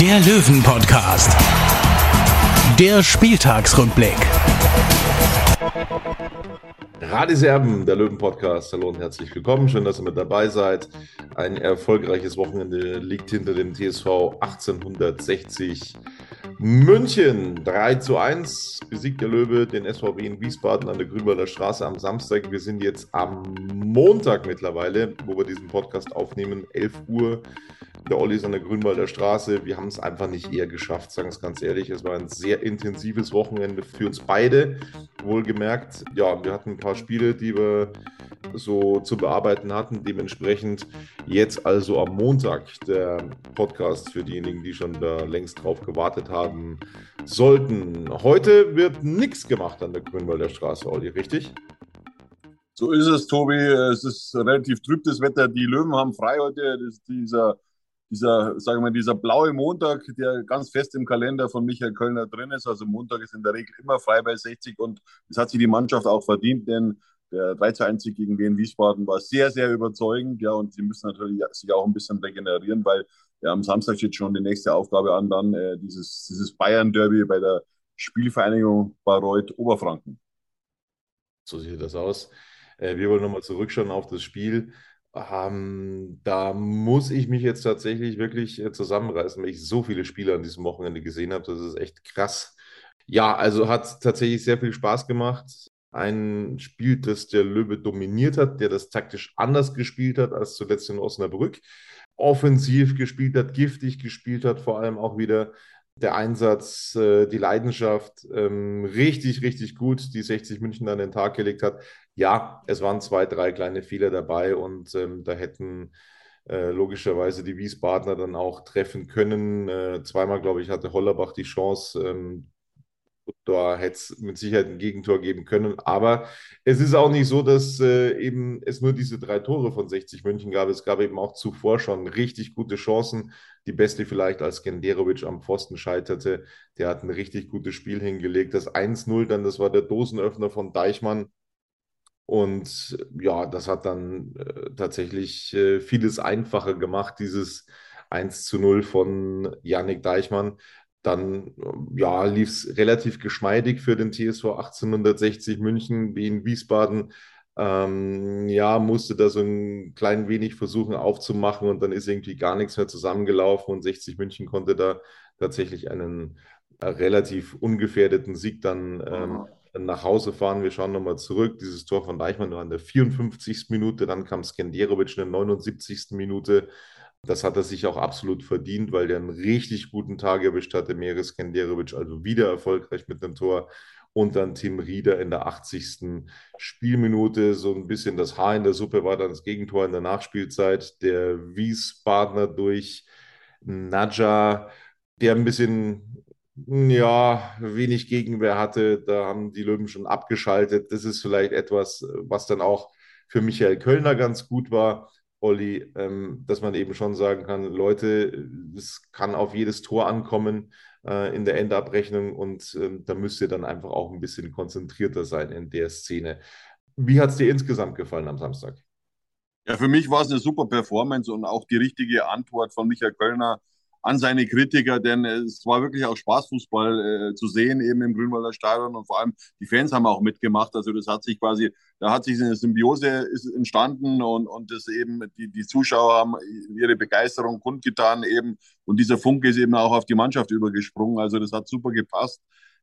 der Löwen-Podcast. Der Spieltagsrückblick. Radiserben, der Löwen-Podcast. Hallo und herzlich willkommen. Schön, dass ihr mit dabei seid. Ein erfolgreiches Wochenende liegt hinter dem TSV 1860 München. 3 zu 1 besiegt der Löwe den SVW in Wiesbaden an der Grünwalder Straße am Samstag. Wir sind jetzt am Montag mittlerweile, wo wir diesen Podcast aufnehmen, 11 Uhr. Der Olli ist an der Grünwalder Straße. Wir haben es einfach nicht eher geschafft, sagen es ganz ehrlich. Es war ein sehr intensives Wochenende für uns beide. Wohlgemerkt, ja, wir hatten ein paar Spiele, die wir so zu bearbeiten hatten. Dementsprechend jetzt also am Montag der Podcast für diejenigen, die schon da längst drauf gewartet haben sollten. Heute wird nichts gemacht an der Grünwalder Straße, Olli, richtig? So ist es, Tobi. Es ist relativ trübtes Wetter. Die Löwen haben frei heute. Dieser dieser, sagen wir dieser blaue Montag, der ganz fest im Kalender von Michael Kölner drin ist. Also Montag ist in der Regel immer frei bei 60 und das hat sich die Mannschaft auch verdient, denn der 3-1 gegen Wien Wiesbaden war sehr, sehr überzeugend. Ja, und sie müssen natürlich sich auch ein bisschen regenerieren, weil ja, am Samstag steht schon die nächste Aufgabe an, dann äh, dieses, dieses Bayern-Derby bei der Spielvereinigung Bayreuth Oberfranken. So sieht das aus. Äh, wir wollen nochmal zurückschauen auf das Spiel. Ähm, da muss ich mich jetzt tatsächlich wirklich äh, zusammenreißen, weil ich so viele Spiele an diesem Wochenende gesehen habe. Das ist echt krass. Ja, also hat tatsächlich sehr viel Spaß gemacht. Ein Spiel, das der Löwe dominiert hat, der das taktisch anders gespielt hat als zuletzt in Osnabrück. Offensiv gespielt hat, giftig gespielt hat, vor allem auch wieder der Einsatz, äh, die Leidenschaft ähm, richtig, richtig gut, die 60 München an den Tag gelegt hat. Ja, es waren zwei, drei kleine Fehler dabei und ähm, da hätten äh, logischerweise die Wiesbadener dann auch treffen können. Äh, zweimal, glaube ich, hatte Hollerbach die Chance, ähm, da hätte es mit Sicherheit ein Gegentor geben können. Aber es ist auch nicht so, dass äh, eben es nur diese drei Tore von 60 München gab. Es gab eben auch zuvor schon richtig gute Chancen. Die beste vielleicht, als Genderovic am Pfosten scheiterte. Der hat ein richtig gutes Spiel hingelegt. Das 1-0 dann, das war der Dosenöffner von Deichmann. Und ja, das hat dann äh, tatsächlich äh, vieles einfacher gemacht, dieses 1 zu 0 von Yannick Deichmann. Dann ja, lief es relativ geschmeidig für den TSV 1860 München wie in Wiesbaden. Ähm, ja, musste da so ein klein wenig versuchen aufzumachen und dann ist irgendwie gar nichts mehr zusammengelaufen und 60 München konnte da tatsächlich einen äh, relativ ungefährdeten Sieg dann ähm, nach Hause fahren. Wir schauen nochmal zurück. Dieses Tor von Deichmann war in der 54. Minute, dann kam Skenderovic in der 79. Minute. Das hat er sich auch absolut verdient, weil der einen richtig guten Tag erwischt hatte. Meres Skenderovic also wieder erfolgreich mit einem Tor. Und dann Tim Rieder in der 80. Spielminute. So ein bisschen das Haar in der Suppe war dann das Gegentor in der Nachspielzeit. Der Wiesbadener durch Nadja, der ein bisschen, ja, wenig Gegenwehr hatte. Da haben die Löwen schon abgeschaltet. Das ist vielleicht etwas, was dann auch für Michael Kölner ganz gut war Olli, ähm, dass man eben schon sagen kann, Leute, es kann auf jedes Tor ankommen äh, in der Endabrechnung und ähm, da müsst ihr dann einfach auch ein bisschen konzentrierter sein in der Szene. Wie hat es dir insgesamt gefallen am Samstag? Ja, für mich war es eine super Performance und auch die richtige Antwort von Michael Kölner an seine Kritiker, denn es war wirklich auch Spaßfußball äh, zu sehen, eben im Grünwalder Stadion und vor allem die Fans haben auch mitgemacht. Also das hat sich quasi, da hat sich eine Symbiose entstanden und, und das eben, die, die Zuschauer haben ihre Begeisterung kundgetan eben und dieser Funke ist eben auch auf die Mannschaft übergesprungen. Also das hat super gepasst.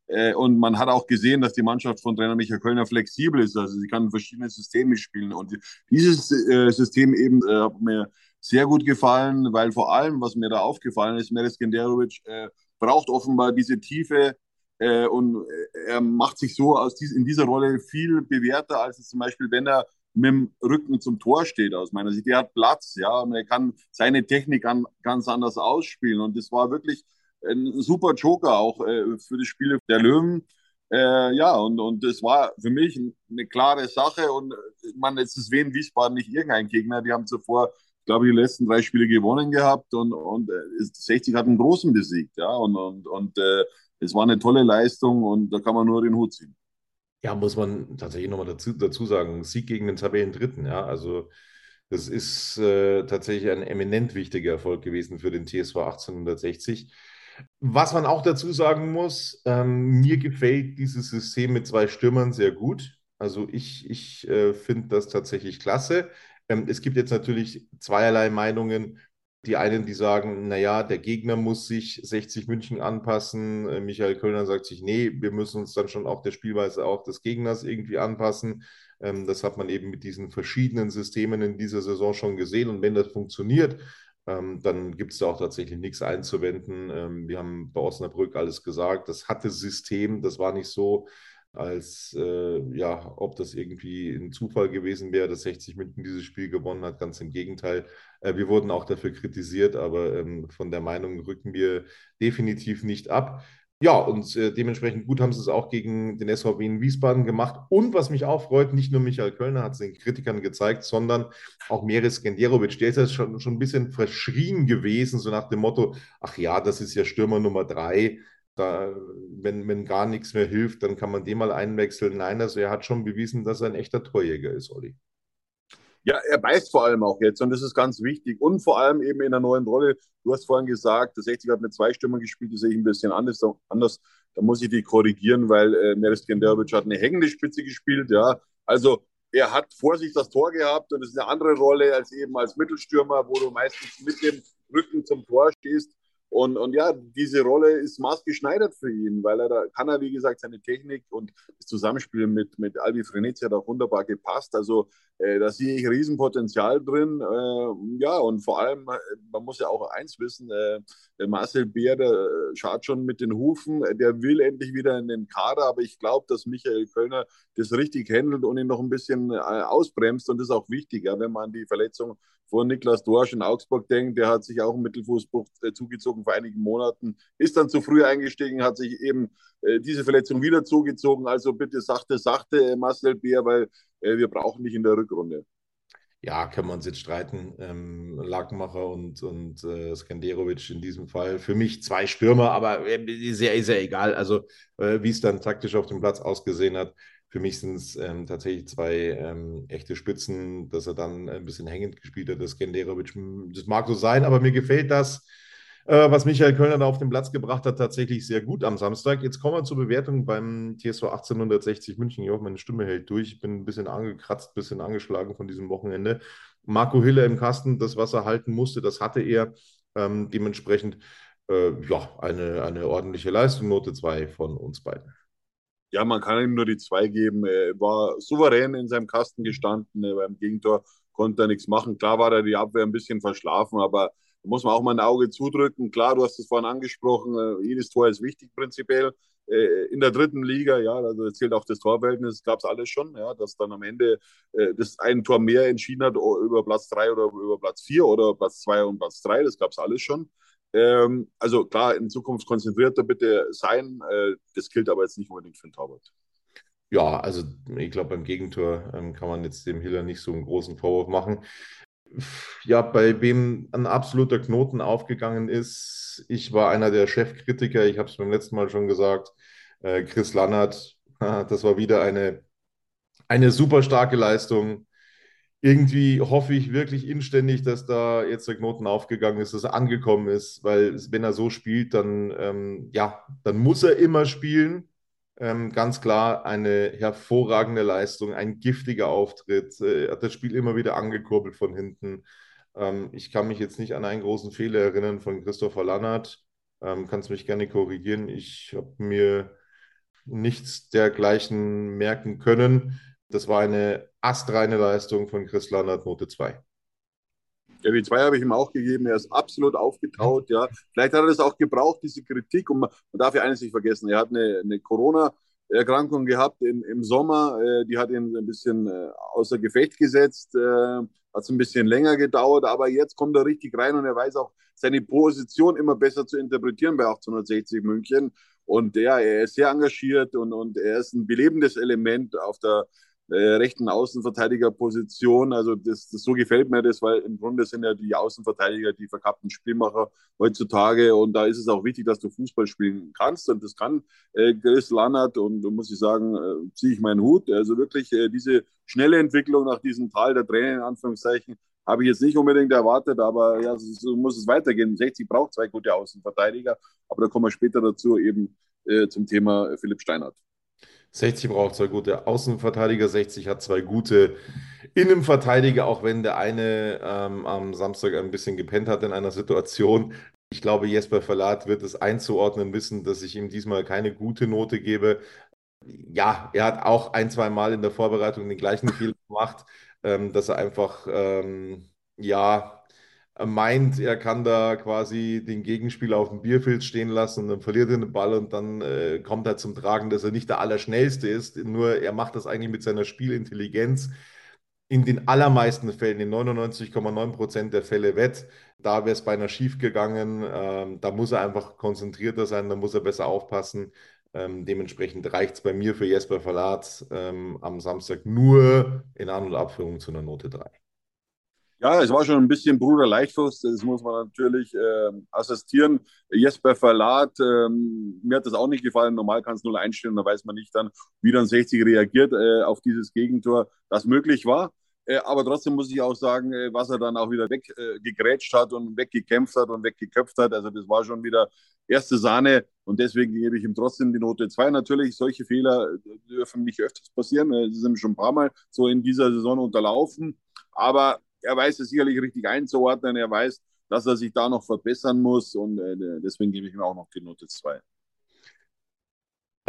Äh, und man hat auch gesehen, dass die Mannschaft von Trainer Michael Kölner flexibel ist. Also sie kann verschiedene Systeme spielen. Und dieses äh, System eben äh, hat mir sehr gut gefallen, weil vor allem, was mir da aufgefallen ist, Meres Genderovic äh, braucht offenbar diese Tiefe äh, und äh, er macht sich so aus dies, in dieser Rolle viel bewährter, als es zum Beispiel, wenn er mit dem Rücken zum Tor steht, aus meiner Sicht. Der hat Platz, ja, und er kann seine Technik an, ganz anders ausspielen und das war wirklich ein super Joker auch äh, für das Spiel der Löwen. Äh, ja, und, und das war für mich eine klare Sache. Und man, jetzt ist Wien Wiesbaden nicht irgendein Gegner. Die haben zuvor, glaube ich, die letzten drei Spiele gewonnen gehabt und, und 60 hat einen großen besiegt. Ja, und, und, und äh, es war eine tolle Leistung und da kann man nur den Hut ziehen. Ja, muss man tatsächlich nochmal dazu, dazu sagen, Sieg gegen den Tabellendritten, ja, also das ist äh, tatsächlich ein eminent wichtiger Erfolg gewesen für den TSV 1860. Was man auch dazu sagen muss, ähm, mir gefällt dieses System mit zwei Stürmern sehr gut. Also ich, ich äh, finde das tatsächlich klasse. Ähm, es gibt jetzt natürlich zweierlei Meinungen. Die einen, die sagen, naja, der Gegner muss sich 60 München anpassen. Äh, Michael Kölner sagt sich, nee, wir müssen uns dann schon auch der Spielweise auch des Gegners irgendwie anpassen. Ähm, das hat man eben mit diesen verschiedenen Systemen in dieser Saison schon gesehen. Und wenn das funktioniert, ähm, dann gibt es da auch tatsächlich nichts einzuwenden. Wir haben bei Osnabrück alles gesagt. Das hatte System, das war nicht so, als äh, ja, ob das irgendwie ein Zufall gewesen wäre, dass 60 München dieses Spiel gewonnen hat. Ganz im Gegenteil. Äh, wir wurden auch dafür kritisiert, aber ähm, von der Meinung rücken wir definitiv nicht ab. Ja, und äh, dementsprechend gut haben sie es auch gegen den SVW in Wiesbaden gemacht. Und was mich auch freut, nicht nur Michael Kölner hat es den Kritikern gezeigt, sondern auch Meris Genderovic. Der ist ja schon, schon ein bisschen verschrien gewesen, so nach dem Motto, ach ja, das ist ja Stürmer Nummer drei. Da, wenn, wenn gar nichts mehr hilft, dann kann man den mal einwechseln. Nein, also er hat schon bewiesen, dass er ein echter Torjäger ist, Olli. Ja, er beißt vor allem auch jetzt und das ist ganz wichtig. Und vor allem eben in der neuen Rolle. Du hast vorhin gesagt, der 60 hat mit zwei Stimmen gespielt, das sehe ich ein bisschen anders. anders. Da muss ich die korrigieren, weil äh, Meres Genderovic hat eine hängende Spitze gespielt. Ja, also er hat vor sich das Tor gehabt und es ist eine andere Rolle als eben als Mittelstürmer, wo du meistens mit dem Rücken zum Tor stehst. Und, und ja, diese Rolle ist maßgeschneidert für ihn, weil er da kann er, wie gesagt, seine Technik und das Zusammenspiel mit, mit Albi Frenetzi hat auch wunderbar gepasst. Also äh, da sehe ich Riesenpotenzial drin. Äh, ja, und vor allem, äh, man muss ja auch eins wissen, äh, Marcel Beer, der äh, schaut schon mit den Hufen, der will endlich wieder in den Kader, aber ich glaube, dass Michael Kölner das richtig handelt und ihn noch ein bisschen äh, ausbremst und das ist auch wichtig, ja, wenn man die Verletzung von Niklas Dorsch in Augsburg denkt, der hat sich auch einen Mittelfußbruch äh, zugezogen vor einigen Monaten, ist dann zu früh eingestiegen, hat sich eben äh, diese Verletzung wieder zugezogen. Also bitte sachte, sachte, äh, Marcel Beer, weil äh, wir brauchen dich in der Rückrunde. Ja, können wir uns jetzt streiten. Ähm, Lackmacher und, und äh, Skanderovic in diesem Fall. Für mich zwei Stürmer, aber äh, ist ja egal. Also, äh, wie es dann taktisch auf dem Platz ausgesehen hat, für mich sind es ähm, tatsächlich zwei ähm, echte Spitzen, dass er dann ein bisschen hängend gespielt hat, das Genderovic. Das mag so sein, aber mir gefällt das, äh, was Michael Kölner da auf den Platz gebracht hat, tatsächlich sehr gut am Samstag. Jetzt kommen wir zur Bewertung beim TSV 1860 München. Ich hoffe, meine Stimme hält durch. Ich bin ein bisschen angekratzt, ein bisschen angeschlagen von diesem Wochenende. Marco Hille im Kasten, das, was er halten musste, das hatte er. Ähm, dementsprechend äh, ja, eine, eine ordentliche Leistung, Note 2 von uns beiden. Ja, man kann ihm nur die zwei geben. Er war souverän in seinem Kasten gestanden. Beim Gegentor konnte er nichts machen. Klar war er die Abwehr ein bisschen verschlafen, aber da muss man auch mal ein Auge zudrücken. Klar, du hast es vorhin angesprochen, äh, jedes Tor ist wichtig prinzipiell. Äh, in der dritten Liga, ja, also zählt auch das Torverhältnis, gab es alles schon, ja, dass dann am Ende äh, das ein Tor mehr entschieden hat über Platz drei oder über Platz vier oder Platz zwei und Platz drei, das gab es alles schon. Ähm, also klar, in Zukunft konzentrierter bitte sein. Äh, das gilt aber jetzt nicht unbedingt für den Torwart. Ja, also ich glaube, beim Gegentor ähm, kann man jetzt dem Hiller nicht so einen großen Vorwurf machen. Ja, bei wem ein absoluter Knoten aufgegangen ist, ich war einer der Chefkritiker, ich habe es beim letzten Mal schon gesagt, äh, Chris Lannert, das war wieder eine, eine super starke Leistung irgendwie hoffe ich wirklich inständig, dass da jetzt der Knoten aufgegangen ist, dass er angekommen ist, weil wenn er so spielt, dann, ähm, ja, dann muss er immer spielen. Ähm, ganz klar eine hervorragende Leistung, ein giftiger Auftritt. Äh, hat das Spiel immer wieder angekurbelt von hinten. Ähm, ich kann mich jetzt nicht an einen großen Fehler erinnern von Christopher Lannert. Ähm, kannst mich gerne korrigieren. Ich habe mir nichts dergleichen merken können. Das war eine astreine Leistung von Chris Landert, Note 2. Ja, die 2 habe ich ihm auch gegeben. Er ist absolut aufgetaut. Ja. Vielleicht hat er das auch gebraucht, diese Kritik. Und man, darf ja eines nicht vergessen: Er hat eine, eine Corona- Erkrankung gehabt im, im Sommer. Äh, die hat ihn ein bisschen äh, außer Gefecht gesetzt. Äh, hat es ein bisschen länger gedauert, aber jetzt kommt er richtig rein und er weiß auch seine Position immer besser zu interpretieren bei 1860 München. Und ja, er ist sehr engagiert und, und er ist ein belebendes Element auf der äh, rechten Außenverteidigerposition. Also das, das, so gefällt mir das, weil im Grunde sind ja die Außenverteidiger die verkappten Spielmacher heutzutage und da ist es auch wichtig, dass du Fußball spielen kannst und das kann äh, Chris Lannert und muss ich sagen, äh, ziehe ich meinen Hut. Also wirklich äh, diese schnelle Entwicklung nach diesem Tal der Tränen, in Anführungszeichen, habe ich jetzt nicht unbedingt erwartet, aber ja, so muss es weitergehen. 60 braucht zwei gute Außenverteidiger, aber da kommen wir später dazu eben äh, zum Thema Philipp Steinhardt. 60 braucht zwei gute Außenverteidiger, 60 hat zwei gute Innenverteidiger, auch wenn der eine ähm, am Samstag ein bisschen gepennt hat in einer Situation. Ich glaube, Jesper Verlat wird es einzuordnen wissen, dass ich ihm diesmal keine gute Note gebe. Ja, er hat auch ein, zwei Mal in der Vorbereitung den gleichen Fehler gemacht, ähm, dass er einfach, ähm, ja, meint, er kann da quasi den Gegenspieler auf dem Bierfeld stehen lassen und dann verliert er den Ball und dann äh, kommt er zum Tragen, dass er nicht der Allerschnellste ist. Nur er macht das eigentlich mit seiner Spielintelligenz in den allermeisten Fällen, in 99,9 Prozent der Fälle wett. Da wäre es beinahe schief gegangen. Ähm, da muss er einfach konzentrierter sein, da muss er besser aufpassen. Ähm, dementsprechend reicht es bei mir für Jesper Verlat ähm, am Samstag nur in An- und Abführung zu einer Note 3. Ja, es war schon ein bisschen Bruder Leichtfuß, das muss man natürlich äh, assistieren. Jesper Verlat, ähm, mir hat das auch nicht gefallen. Normal kann es 0 einstellen, da weiß man nicht dann, wie dann 60 reagiert äh, auf dieses Gegentor, das möglich war. Äh, aber trotzdem muss ich auch sagen, äh, was er dann auch wieder weggegrätscht hat und weggekämpft hat und weggeköpft hat. Also das war schon wieder erste Sahne und deswegen gebe ich ihm trotzdem die Note 2. Natürlich, solche Fehler dürfen nicht öfters passieren. Sie sind schon ein paar Mal so in dieser Saison unterlaufen. Aber er weiß es sicherlich richtig einzuordnen. Er weiß, dass er sich da noch verbessern muss und äh, deswegen gebe ich ihm auch noch die Note 2.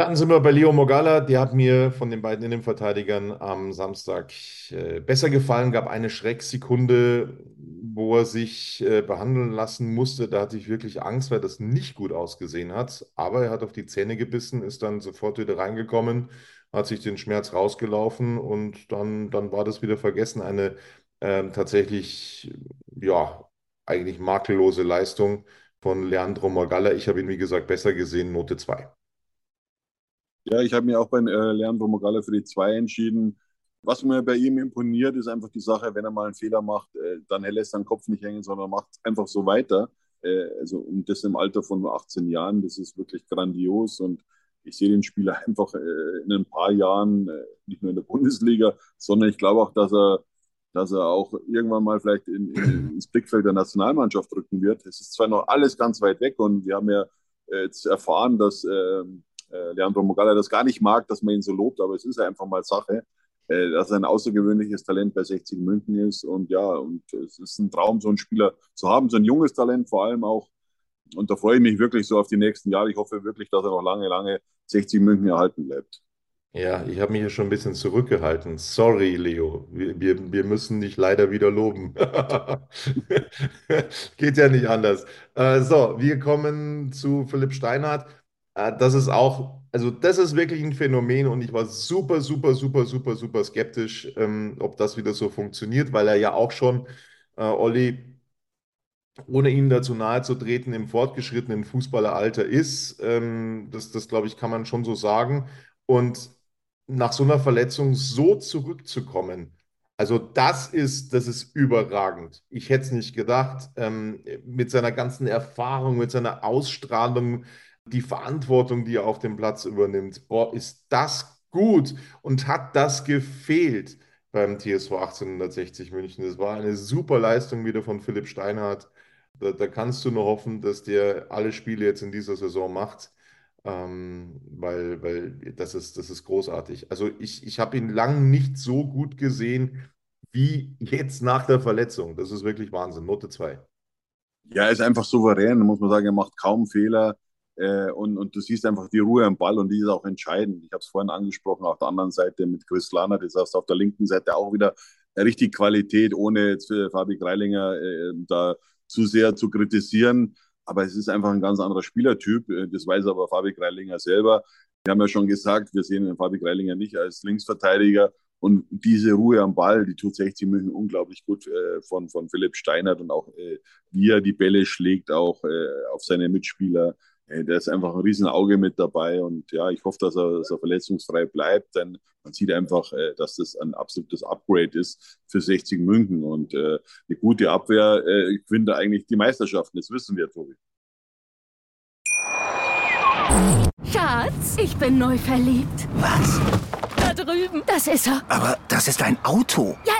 Dann sind wir bei Leo Mogala. Der hat mir von den beiden Innenverteidigern am Samstag äh, besser gefallen. Gab eine Schrecksekunde, wo er sich äh, behandeln lassen musste. Da hatte ich wirklich Angst, weil das nicht gut ausgesehen hat. Aber er hat auf die Zähne gebissen, ist dann sofort wieder reingekommen, hat sich den Schmerz rausgelaufen und dann, dann war das wieder vergessen. Eine ähm, tatsächlich, ja, eigentlich makellose Leistung von Leandro Morgalla. Ich habe ihn, wie gesagt, besser gesehen, Note 2. Ja, ich habe mir auch bei äh, Leandro Morgalla für die 2 entschieden. Was mir bei ihm imponiert, ist einfach die Sache, wenn er mal einen Fehler macht, äh, dann er lässt seinen Kopf nicht hängen, sondern macht einfach so weiter. Äh, also und das im Alter von nur 18 Jahren, das ist wirklich grandios und ich sehe den Spieler einfach äh, in ein paar Jahren, äh, nicht nur in der Bundesliga, sondern ich glaube auch, dass er dass er auch irgendwann mal vielleicht in, in, ins Blickfeld der Nationalmannschaft rücken wird. Es ist zwar noch alles ganz weit weg und wir haben ja äh, jetzt erfahren, dass ähm, äh, Leandro Mogala das gar nicht mag, dass man ihn so lobt, aber es ist einfach mal Sache, äh, dass er ein außergewöhnliches Talent bei 60 München ist und ja, und es ist ein Traum, so einen Spieler zu haben, so ein junges Talent vor allem auch. Und da freue ich mich wirklich so auf die nächsten Jahre. Ich hoffe wirklich, dass er noch lange, lange 60 München erhalten bleibt. Ja, ich habe mich hier schon ein bisschen zurückgehalten. Sorry, Leo. Wir, wir, wir müssen dich leider wieder loben. Geht ja nicht anders. Äh, so, wir kommen zu Philipp Steinhardt. Äh, das ist auch, also das ist wirklich ein Phänomen und ich war super, super, super, super, super skeptisch, ähm, ob das wieder so funktioniert, weil er ja auch schon, äh, Olli, ohne ihm dazu nahe zu treten, im fortgeschrittenen Fußballeralter ist. Ähm, das, das glaube ich, kann man schon so sagen. Und nach so einer Verletzung so zurückzukommen, also das ist, das ist überragend. Ich hätte es nicht gedacht. Ähm, mit seiner ganzen Erfahrung, mit seiner Ausstrahlung, die Verantwortung, die er auf dem Platz übernimmt, boah, ist das gut und hat das gefehlt beim TSV 1860 München. Das war eine super Leistung wieder von Philipp Steinhardt. Da, da kannst du nur hoffen, dass der alle Spiele jetzt in dieser Saison macht. Ähm, weil, weil das ist, das ist großartig. Also ich, ich habe ihn lang nicht so gut gesehen wie jetzt nach der Verletzung. Das ist wirklich Wahnsinn. Note 2. Ja, er ist einfach souverän, muss man sagen. Er macht kaum Fehler. Äh, und, und du siehst einfach die Ruhe am Ball und die ist auch entscheidend. Ich habe es vorhin angesprochen, auf der anderen Seite mit Chris Lanner, das heißt auf der linken Seite auch wieder richtig Qualität, ohne jetzt Fabi Greilinger äh, da zu sehr zu kritisieren aber es ist einfach ein ganz anderer Spielertyp. Äh, das weiß aber Fabi Greilinger selber. Wir haben ja schon gesagt, wir sehen den Fabi Greilinger nicht als Linksverteidiger. Und diese Ruhe am Ball, die tut 60 München unglaublich gut äh, von, von Philipp Steinert und auch äh, wie er die Bälle schlägt, auch äh, auf seine Mitspieler. Äh, der ist einfach ein Riesenauge mit dabei und ja, ich hoffe, dass er, dass er verletzungsfrei bleibt, denn man sieht einfach, äh, dass das ein absolutes Upgrade ist für 60 München und äh, eine gute Abwehr äh, gewinnt eigentlich die Meisterschaften, das wissen wir, Tobi. Schatz, ich bin neu verliebt. Was? Da drüben. Das ist er. Aber das ist ein Auto. Ja,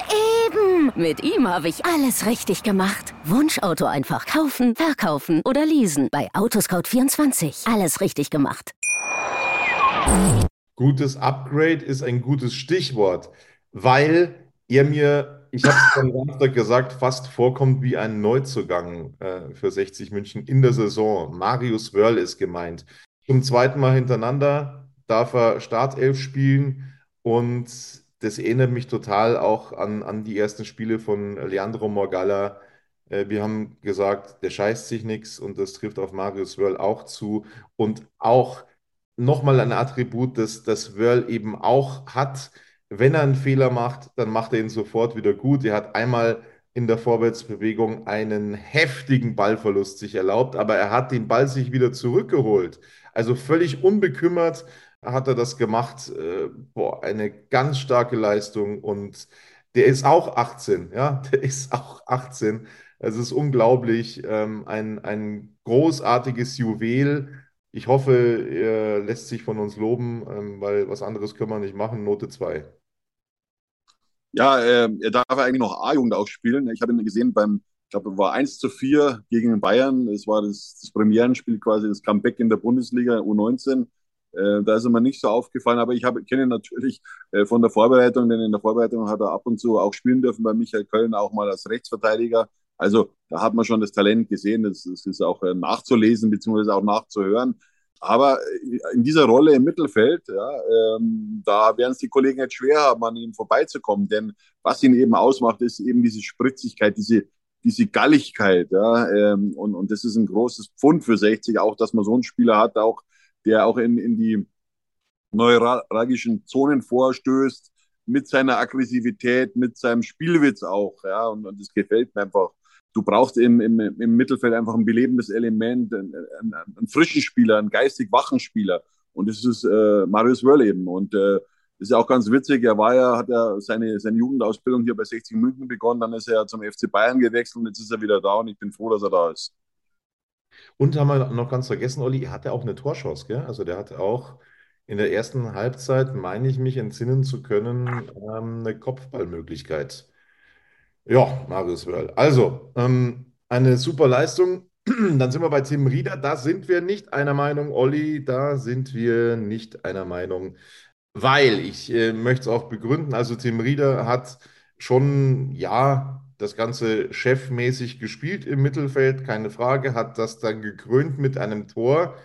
eben. Mit ihm habe ich alles richtig gemacht. Wunschauto einfach kaufen, verkaufen oder leasen. Bei Autoscout24. Alles richtig gemacht. Gutes Upgrade ist ein gutes Stichwort, weil ihr mir, ich habe es am Samstag gesagt, fast vorkommt wie ein Neuzugang äh, für 60 München in der Saison. Marius Wörl ist gemeint. Zum zweiten Mal hintereinander darf er Startelf spielen und das erinnert mich total auch an, an die ersten Spiele von Leandro Morgalla. Äh, wir haben gesagt, der scheißt sich nichts und das trifft auf Marius Wörl auch zu. Und auch nochmal ein Attribut, das, das Wörl eben auch hat. Wenn er einen Fehler macht, dann macht er ihn sofort wieder gut. Er hat einmal in der Vorwärtsbewegung einen heftigen Ballverlust sich erlaubt, aber er hat den Ball sich wieder zurückgeholt. Also völlig unbekümmert hat er das gemacht. Äh, boah, eine ganz starke Leistung und der ist auch 18, ja, der ist auch 18. Es ist unglaublich, ähm, ein, ein großartiges Juwel. Ich hoffe, er lässt sich von uns loben, ähm, weil was anderes können wir nicht machen. Note 2. Ja, äh, er darf eigentlich noch A-Jugend auch spielen. Ich habe ihn gesehen beim, ich glaube, war 1 zu 4 gegen Bayern. Es war das, das Premierenspiel quasi, das Comeback in der Bundesliga U19. Äh, da ist er mir nicht so aufgefallen, aber ich kenne ihn natürlich äh, von der Vorbereitung, denn in der Vorbereitung hat er ab und zu auch spielen dürfen bei Michael Köln, auch mal als Rechtsverteidiger. Also da hat man schon das Talent gesehen, das, das ist auch äh, nachzulesen bzw. auch nachzuhören. Aber äh, in dieser Rolle im Mittelfeld, ja, ähm, da werden es die Kollegen jetzt schwer haben, an ihm vorbeizukommen. Denn was ihn eben ausmacht, ist eben diese Spritzigkeit, diese, diese Galligkeit. Ja, ähm, und, und das ist ein großes Pfund für 60, auch dass man so einen Spieler hat, auch, der auch in, in die neuralgischen Zonen vorstößt, mit seiner Aggressivität, mit seinem Spielwitz auch. Ja, und, und das gefällt mir einfach du brauchst im, im, im Mittelfeld einfach ein belebendes Element, einen, einen, einen frischen Spieler, einen geistig wachen Spieler. Und das ist äh, Marius Wörl eben. Und äh, ist ja auch ganz witzig. Er war ja, hat ja seine, seine Jugendausbildung hier bei 60 München begonnen, dann ist er zum FC Bayern gewechselt und jetzt ist er wieder da und ich bin froh, dass er da ist. Und haben wir noch ganz vergessen, Olli, er hatte auch eine Torchance, gell? Also der hatte auch in der ersten Halbzeit, meine ich mich entsinnen zu können, ähm, eine Kopfballmöglichkeit. Ja, Marius Wörl. Also, ähm, eine super Leistung. Dann sind wir bei Tim Rieder. Da sind wir nicht einer Meinung, Olli. Da sind wir nicht einer Meinung, weil ich äh, möchte es auch begründen. Also, Tim Rieder hat schon, ja, das Ganze chefmäßig gespielt im Mittelfeld, keine Frage, hat das dann gekrönt mit einem Tor.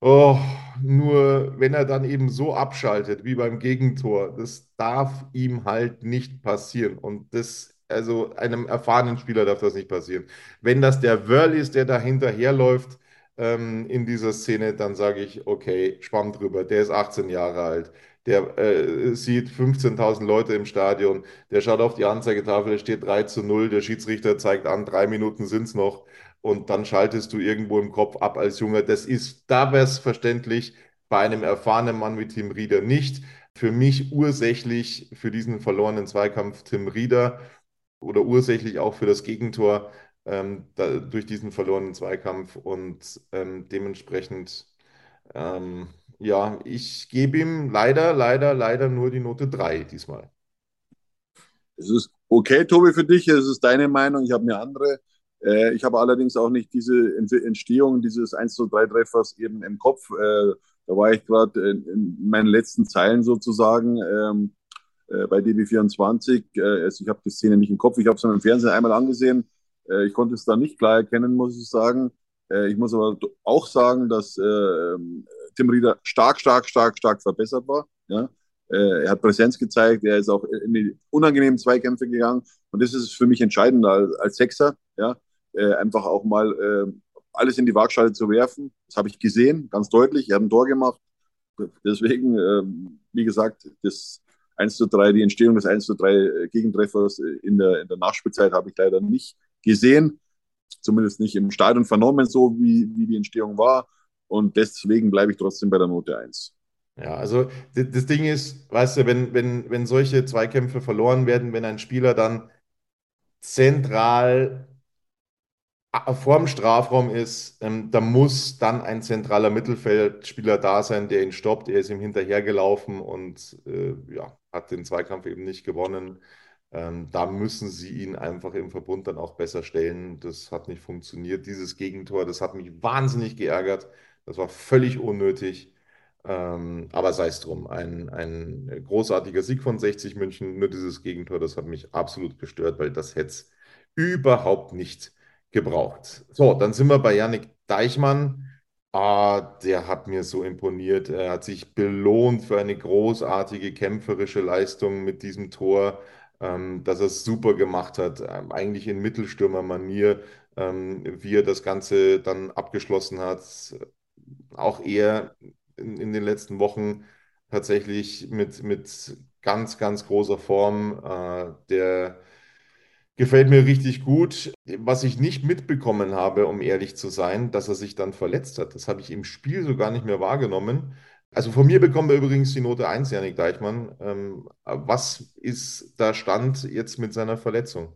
Oh, nur wenn er dann eben so abschaltet wie beim Gegentor, das darf ihm halt nicht passieren. Und das also einem erfahrenen Spieler darf das nicht passieren. Wenn das der Wörl ist, der da hinterherläuft ähm, in dieser Szene, dann sage ich, okay, schwamm drüber. Der ist 18 Jahre alt. Der äh, sieht 15.000 Leute im Stadion. Der schaut auf die Anzeigetafel, es steht 3 zu 0. Der Schiedsrichter zeigt an, drei Minuten sind es noch. Und dann schaltest du irgendwo im Kopf ab als Junge. Das ist, da wäre es verständlich, bei einem erfahrenen Mann wie Tim Rieder nicht. Für mich ursächlich für diesen verlorenen Zweikampf Tim Rieder oder ursächlich auch für das Gegentor ähm, da, durch diesen verlorenen Zweikampf und ähm, dementsprechend, ähm, ja, ich gebe ihm leider, leider, leider nur die Note 3 diesmal. Es ist okay, Tobi, für dich, es ist deine Meinung, ich habe eine andere. Äh, ich habe allerdings auch nicht diese Entstehung dieses 1 zu 3 Treffers eben im Kopf. Äh, da war ich gerade in, in, meinen letzten Zeilen sozusagen. Ähm, äh, bei DB24. Äh, also ich habe die Szene nicht im Kopf, ich habe es im Fernsehen einmal angesehen. Ich konnte es da nicht klar erkennen, muss ich sagen. Äh, ich muss aber auch sagen, dass äh, Tim Rieder stark, stark, stark, stark verbessert war. Ja? Äh, er hat Präsenz gezeigt, er ist auch in die unangenehmen Zweikämpfe gegangen. Und das ist für mich entscheidend als, als Sechser. Ja? einfach auch mal alles in die Waagschale zu werfen. Das habe ich gesehen, ganz deutlich. Er hat ein Tor gemacht. deswegen, ähm, wie gesagt, das 1 zu 3, die Entstehung des 1 zu 3 äh, Gegentreffers in der, in der Nachspielzeit habe ich leider nicht gesehen. Zumindest nicht im Stadion vernommen, so wie, wie die Entstehung war. Und deswegen bleibe ich trotzdem bei der Note 1. Ja, also das Ding ist, weißt du, wenn, wenn, wenn solche Zweikämpfe verloren werden, wenn ein Spieler dann zentral vorm Strafraum ist, ähm, da muss dann ein zentraler Mittelfeldspieler da sein, der ihn stoppt. Er ist ihm hinterhergelaufen und äh, ja, hat den Zweikampf eben nicht gewonnen. Ähm, da müssen sie ihn einfach im Verbund dann auch besser stellen. Das hat nicht funktioniert. Dieses Gegentor, das hat mich wahnsinnig geärgert. Das war völlig unnötig. Ähm, aber sei es drum, ein, ein großartiger Sieg von 60 München. Nur dieses Gegentor, das hat mich absolut gestört, weil das hätte es überhaupt nicht gebraucht. So, dann sind wir bei Yannick Deichmann. Ah, der hat mir so imponiert. Er hat sich belohnt für eine großartige kämpferische Leistung mit diesem Tor, ähm, dass er es super gemacht hat. Ähm, eigentlich in Mittelstürmermanier, ähm, wie er das Ganze dann abgeschlossen hat. Auch er in, in den letzten Wochen tatsächlich mit, mit ganz, ganz großer Form. Äh, der Gefällt mir richtig gut. Was ich nicht mitbekommen habe, um ehrlich zu sein, dass er sich dann verletzt hat. Das habe ich im Spiel so gar nicht mehr wahrgenommen. Also von mir bekommen wir übrigens die Note 1, Janik Deichmann. Ähm, was ist der Stand jetzt mit seiner Verletzung?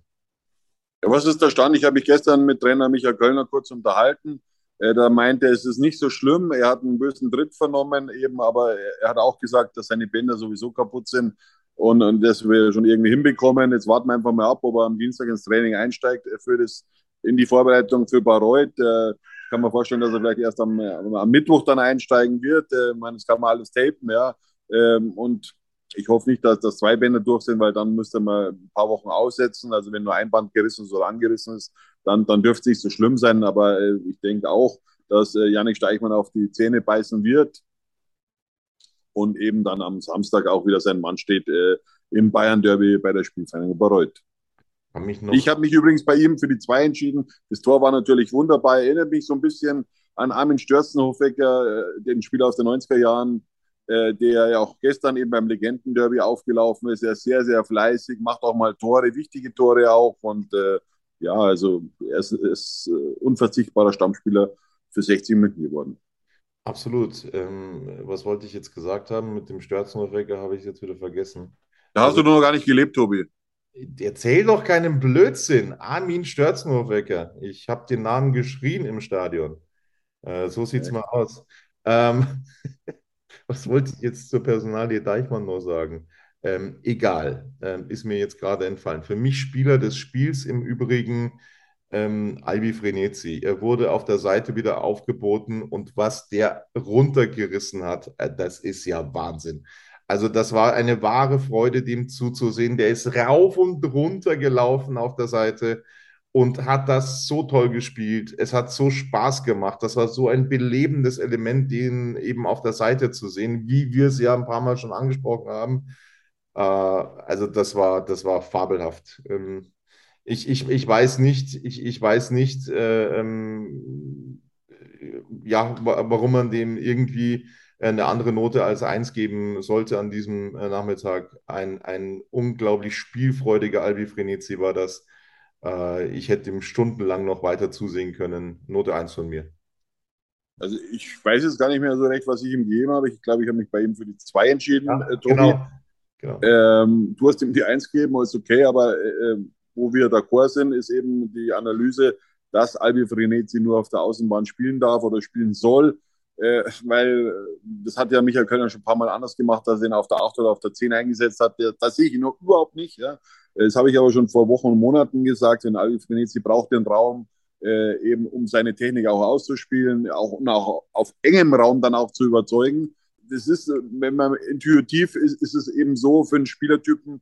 Ja, was ist der Stand? Ich habe mich gestern mit Trainer Michael Kölner kurz unterhalten. Äh, da meinte er, es ist nicht so schlimm. Er hat einen bösen Tritt vernommen, eben, aber er hat auch gesagt, dass seine Bänder sowieso kaputt sind und, und das wir schon irgendwie hinbekommen. Jetzt warten wir einfach mal ab, ob er am Dienstag ins Training einsteigt für das, in die Vorbereitung für Bayreuth. Äh, kann man vorstellen, dass er vielleicht erst am, am Mittwoch dann einsteigen wird. Äh, meine, das kann man alles tapen, ja. Ähm, und ich hoffe nicht, dass das zwei Bänder durch sind, weil dann müsste man ein paar Wochen aussetzen. Also wenn nur ein Band gerissen oder angerissen ist, dann, dann dürfte es nicht so schlimm sein. Aber äh, ich denke auch, dass äh, Janik Steichmann auf die Zähne beißen wird und eben dann am Samstag auch wieder sein Mann steht äh, im Bayern-Derby bei der Spielvereinigung Bayreuth. Ich habe mich übrigens bei ihm für die zwei entschieden. Das Tor war natürlich wunderbar. Erinnert mich so ein bisschen an Armin Störzenhofecker, äh, den Spieler aus den 90er Jahren, äh, der ja auch gestern eben beim Legenden-Derby aufgelaufen ist. Er ist sehr, sehr fleißig, macht auch mal Tore, wichtige Tore auch. Und äh, ja, also er ist, ist äh, unverzichtbarer Stammspieler für 60 Minuten geworden. Absolut. Ähm, was wollte ich jetzt gesagt haben mit dem Störzenhofer, habe ich jetzt wieder vergessen. Da hast also, du noch gar nicht gelebt, Tobi. Erzähl doch keinen Blödsinn. Armin Störzenhofer. Ich habe den Namen geschrien im Stadion. Äh, so sieht es mal aus. Ähm, was wollte ich jetzt zur Personalie Deichmann noch sagen? Ähm, egal, ähm, ist mir jetzt gerade entfallen. Für mich Spieler des Spiels im Übrigen ähm, Albi Frenetzi. Er wurde auf der Seite wieder aufgeboten und was der runtergerissen hat, äh, das ist ja Wahnsinn. Also das war eine wahre Freude, dem zuzusehen. Der ist rauf und runter gelaufen auf der Seite und hat das so toll gespielt. Es hat so Spaß gemacht. Das war so ein belebendes Element, den eben auf der Seite zu sehen, wie wir es ja ein paar Mal schon angesprochen haben. Äh, also das war, das war fabelhaft. Ähm, ich, ich, ich weiß nicht, ich, ich weiß nicht, äh, ähm, ja, warum man dem irgendwie eine andere Note als eins geben sollte an diesem äh, Nachmittag. Ein, ein unglaublich spielfreudiger Albi Frenetzi war das. Äh, ich hätte ihm stundenlang noch weiter zusehen können. Note 1 von mir. Also ich weiß jetzt gar nicht mehr so recht, was ich ihm gegeben habe. Ich glaube, ich habe mich bei ihm für die 2 entschieden, ja, äh, Tobi. Genau. genau. Ähm, du hast ihm die 1 gegeben, ist okay, aber äh, wo wir d'accord sind, ist eben die Analyse, dass Albi Frenetzi nur auf der Außenbahn spielen darf oder spielen soll. Äh, weil äh, das hat ja Michael Kölner schon ein paar Mal anders gemacht, dass er ihn auf der 8 oder auf der 10 eingesetzt hat. Das sehe ich noch überhaupt nicht. Ja. Das habe ich aber schon vor Wochen und Monaten gesagt. Wenn Albi Frenetzi braucht den Raum, äh, eben um seine Technik auch auszuspielen, auch, und auch auf engem Raum dann auch zu überzeugen. Das ist, äh, wenn man intuitiv ist, ist es eben so für einen Spielertypen,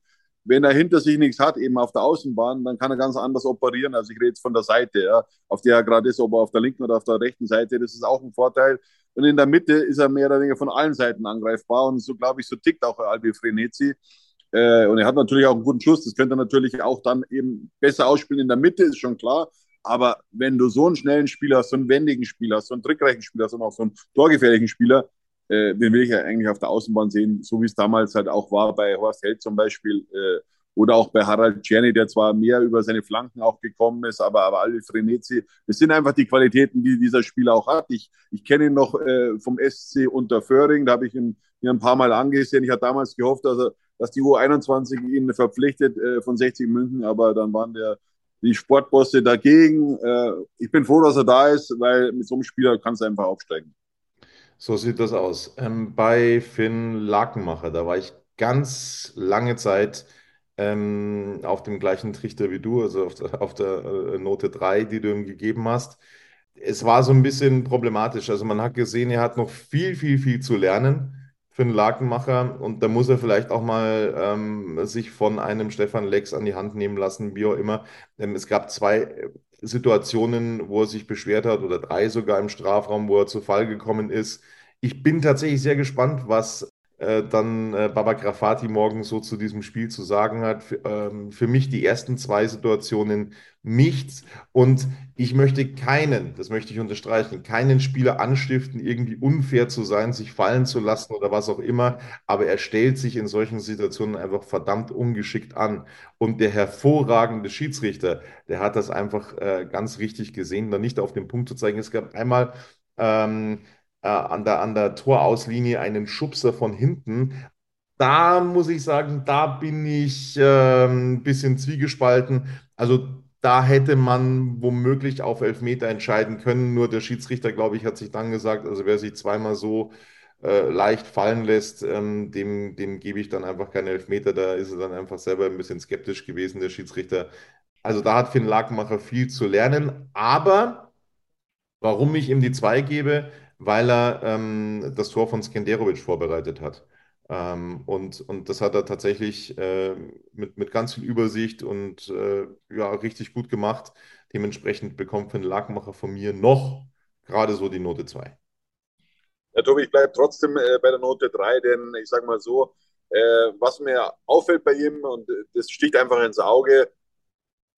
wenn er hinter sich nichts hat, eben auf der Außenbahn, dann kann er ganz anders operieren. Also ich rede jetzt von der Seite, ja, auf der er gerade ist, ob er auf der linken oder auf der rechten Seite, das ist auch ein Vorteil. Und in der Mitte ist er mehr oder weniger von allen Seiten angreifbar. Und so, glaube ich, so tickt auch Albi Frenetzi. Äh, und er hat natürlich auch einen guten Schuss. Das könnte er natürlich auch dann eben besser ausspielen in der Mitte, ist schon klar. Aber wenn du so einen schnellen Spieler hast, so einen wendigen Spieler hast, so einen trickreichen Spieler hast und auch so einen torgefährlichen Spieler, äh, den will ich ja eigentlich auf der Außenbahn sehen, so wie es damals halt auch war bei Horst Held zum Beispiel äh, oder auch bei Harald Czerny, der zwar mehr über seine Flanken auch gekommen ist, aber, aber alle Frenetzi, das sind einfach die Qualitäten, die dieser Spieler auch hat. Ich, ich kenne ihn noch äh, vom SC Unterföhring, da habe ich ihn mir ein paar Mal angesehen. Ich hatte damals gehofft, dass, er, dass die U21 ihn verpflichtet äh, von 60 München, aber dann waren der, die Sportbosse dagegen. Äh, ich bin froh, dass er da ist, weil mit so einem Spieler kannst du einfach aufsteigen. So sieht das aus. Ähm, bei Finn Lakenmacher, da war ich ganz lange Zeit ähm, auf dem gleichen Trichter wie du, also auf der, auf der äh, Note 3, die du ihm gegeben hast. Es war so ein bisschen problematisch. Also man hat gesehen, er hat noch viel, viel, viel zu lernen für einen Lakenmacher und da muss er vielleicht auch mal ähm, sich von einem Stefan Lex an die Hand nehmen lassen, wie auch immer. Ähm, es gab zwei äh, Situationen, wo er sich beschwert hat oder drei sogar im Strafraum, wo er zu Fall gekommen ist. Ich bin tatsächlich sehr gespannt, was äh, dann äh, Baba Grafati morgen so zu diesem Spiel zu sagen hat. Für, ähm, für mich die ersten zwei Situationen nichts. Und ich möchte keinen, das möchte ich unterstreichen, keinen Spieler anstiften, irgendwie unfair zu sein, sich fallen zu lassen oder was auch immer. Aber er stellt sich in solchen Situationen einfach verdammt ungeschickt an. Und der hervorragende Schiedsrichter, der hat das einfach äh, ganz richtig gesehen, da nicht auf den Punkt zu zeigen. Es gab einmal ähm, äh, an der, an der Torauslinie einen Schubser von hinten. Da muss ich sagen, da bin ich äh, ein bisschen zwiegespalten. Also da hätte man womöglich auf Elfmeter entscheiden können. Nur der Schiedsrichter, glaube ich, hat sich dann gesagt, also wer sich zweimal so äh, leicht fallen lässt, ähm, dem, dem gebe ich dann einfach keine Elfmeter. Da ist er dann einfach selber ein bisschen skeptisch gewesen, der Schiedsrichter. Also da hat Finn Lagmacher viel zu lernen. Aber warum ich ihm die zwei gebe, weil er ähm, das Tor von Skenderovic vorbereitet hat. Ähm, und, und das hat er tatsächlich äh, mit, mit ganz viel Übersicht und äh, ja, richtig gut gemacht. Dementsprechend bekommt den Lakenmacher von mir noch gerade so die Note 2. Ja, Tobi, ich bleibe trotzdem äh, bei der Note 3, denn ich sage mal so, äh, was mir auffällt bei ihm, und das sticht einfach ins Auge,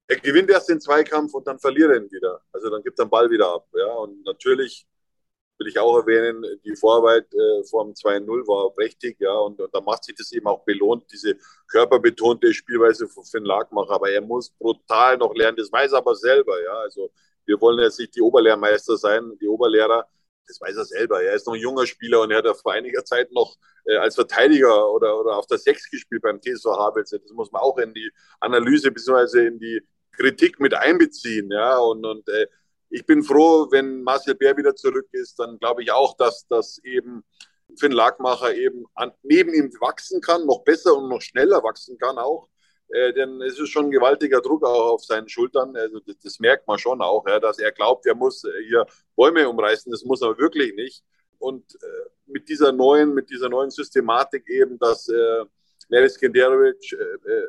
er gewinnt erst den Zweikampf und dann verliert er ihn wieder. Also dann gibt er den Ball wieder ab. Ja? Und natürlich will ich auch erwähnen, die Vorarbeit äh, vom 2-0 war prächtig, ja, und, und da macht sich das eben auch belohnt, diese körperbetonte Spielweise von Finn Lagmacher, aber er muss brutal noch lernen, das weiß er aber selber, ja, also wir wollen jetzt nicht die Oberlehrmeister sein, die Oberlehrer, das weiß er selber, er ist noch ein junger Spieler und er hat vor einiger Zeit noch äh, als Verteidiger oder, oder auf der Sechs gespielt beim TSV Havels, das muss man auch in die Analyse bzw. in die Kritik mit einbeziehen, ja, und, und äh, ich bin froh, wenn Marcel Bär wieder zurück ist, dann glaube ich auch, dass das eben Finn Lagmacher eben an, neben ihm wachsen kann, noch besser und noch schneller wachsen kann auch. Äh, denn es ist schon ein gewaltiger Druck auch auf seinen Schultern. Also das, das merkt man schon auch, ja, dass er glaubt, er muss äh, hier Bäume umreißen. Das muss er wirklich nicht. Und äh, mit dieser neuen, mit dieser neuen Systematik eben, dass äh, Neres Kenderovic äh, äh,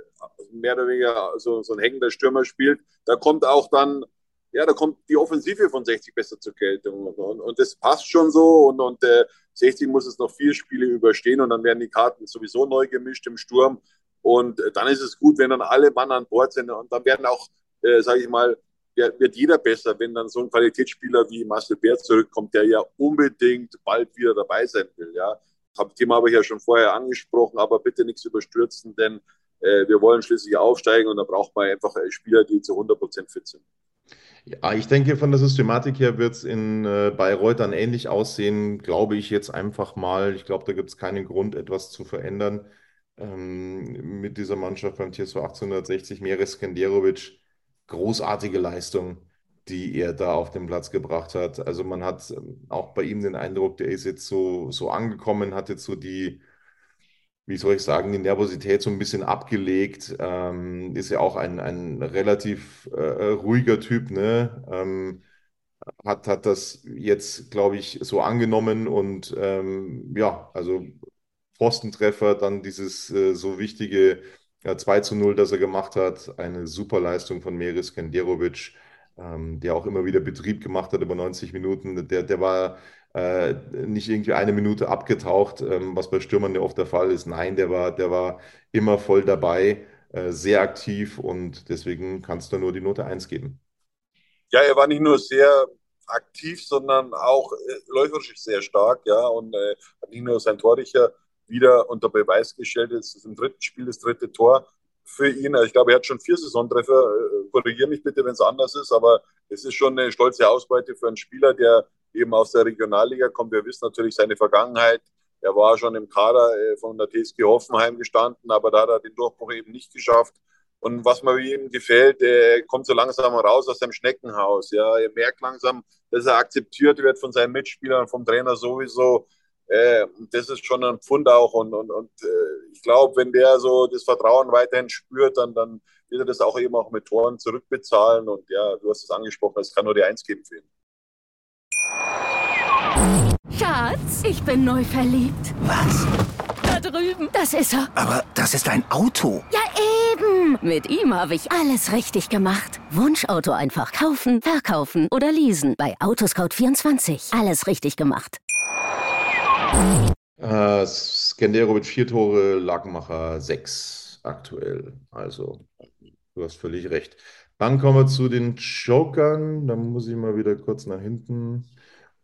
mehr oder weniger so, so ein hängender Stürmer spielt, da kommt auch dann ja, da kommt die Offensive von 60 besser zur Geltung. Und, und, und das passt schon so. Und, und äh, 60 muss es noch vier Spiele überstehen und dann werden die Karten sowieso neu gemischt im Sturm. Und äh, dann ist es gut, wenn dann alle Mann an Bord sind. Und dann werden auch, äh, sage ich mal, wird jeder besser, wenn dann so ein Qualitätsspieler wie Marcel Bär zurückkommt, der ja unbedingt bald wieder dabei sein will. Ja, das Thema habe ich ja schon vorher angesprochen, aber bitte nichts überstürzen, denn äh, wir wollen schließlich aufsteigen und da braucht man einfach Spieler, die zu 100 Prozent fit sind. Ja, ich denke, von der Systematik her wird es in äh, Bayreuth dann ähnlich aussehen, glaube ich jetzt einfach mal. Ich glaube, da gibt es keinen Grund, etwas zu verändern ähm, mit dieser Mannschaft beim TSV 1860. Meres Skenderovic, großartige Leistung, die er da auf den Platz gebracht hat. Also man hat ähm, auch bei ihm den Eindruck, der ist jetzt so, so angekommen, hat jetzt so die wie soll ich sagen, die Nervosität so ein bisschen abgelegt. Ähm, ist ja auch ein, ein relativ äh, ruhiger Typ, ne? Ähm, hat, hat das jetzt, glaube ich, so angenommen und ähm, ja, also Pfostentreffer, dann dieses äh, so wichtige ja, 2 zu 0, das er gemacht hat, eine super Leistung von Meris Kenderovic, ähm, der auch immer wieder Betrieb gemacht hat über 90 Minuten. Der, der war äh, nicht irgendwie eine Minute abgetaucht, ähm, was bei Stürmern ja oft der Fall ist. Nein, der war, der war immer voll dabei, äh, sehr aktiv und deswegen kannst du nur die Note 1 geben. Ja, er war nicht nur sehr aktiv, sondern auch äh, läuferisch sehr stark, ja, und äh, hat nicht nur sein Torrichter wieder unter Beweis gestellt. Jetzt ist im dritten Spiel das dritte Tor für ihn. Also ich glaube, er hat schon vier Saisontreffer. Äh, korrigiere mich bitte, wenn es anders ist, aber es ist schon eine stolze Ausbeute für einen Spieler, der eben aus der Regionalliga kommt. Wir wissen natürlich seine Vergangenheit. Er war schon im Kader äh, von der TSG Hoffenheim gestanden, aber da hat er den Durchbruch eben nicht geschafft. Und was mir ihm gefällt, er kommt so langsam raus aus seinem Schneckenhaus. Ja, er merkt langsam, dass er akzeptiert wird von seinen Mitspielern, vom Trainer sowieso. Äh, das ist schon ein Pfund auch. Und, und, und äh, ich glaube, wenn der so das Vertrauen weiterhin spürt, dann, dann wird er das auch eben auch mit Toren zurückbezahlen. Und ja, du hast es angesprochen, es kann nur die Eins geben für ihn. Schatz, ich bin neu verliebt. Was? Da drüben. Das ist er. Aber das ist ein Auto. Ja, eben. Mit ihm habe ich alles richtig gemacht. Wunschauto einfach kaufen, verkaufen oder leasen. Bei Autoscout24. Alles richtig gemacht. Äh, Scandero mit vier Tore, Lagenmacher sechs aktuell. Also, du hast völlig recht. Dann kommen wir zu den Jokern. Da muss ich mal wieder kurz nach hinten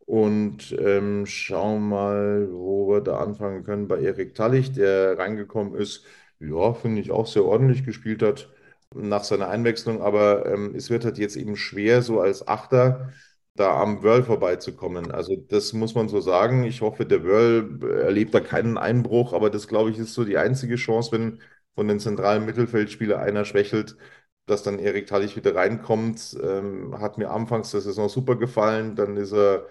und ähm, schauen mal, wo wir da anfangen können. Bei Erik Tallich, der reingekommen ist, ja, finde ich auch sehr ordentlich gespielt hat nach seiner Einwechslung, aber ähm, es wird halt jetzt eben schwer, so als Achter da am Wörl vorbeizukommen. Also das muss man so sagen. Ich hoffe, der Wörl erlebt da keinen Einbruch, aber das, glaube ich, ist so die einzige Chance, wenn von den zentralen Mittelfeldspielern einer schwächelt, dass dann Erik Tallich wieder reinkommt. Ähm, hat mir anfangs der Saison super gefallen. Dann ist er,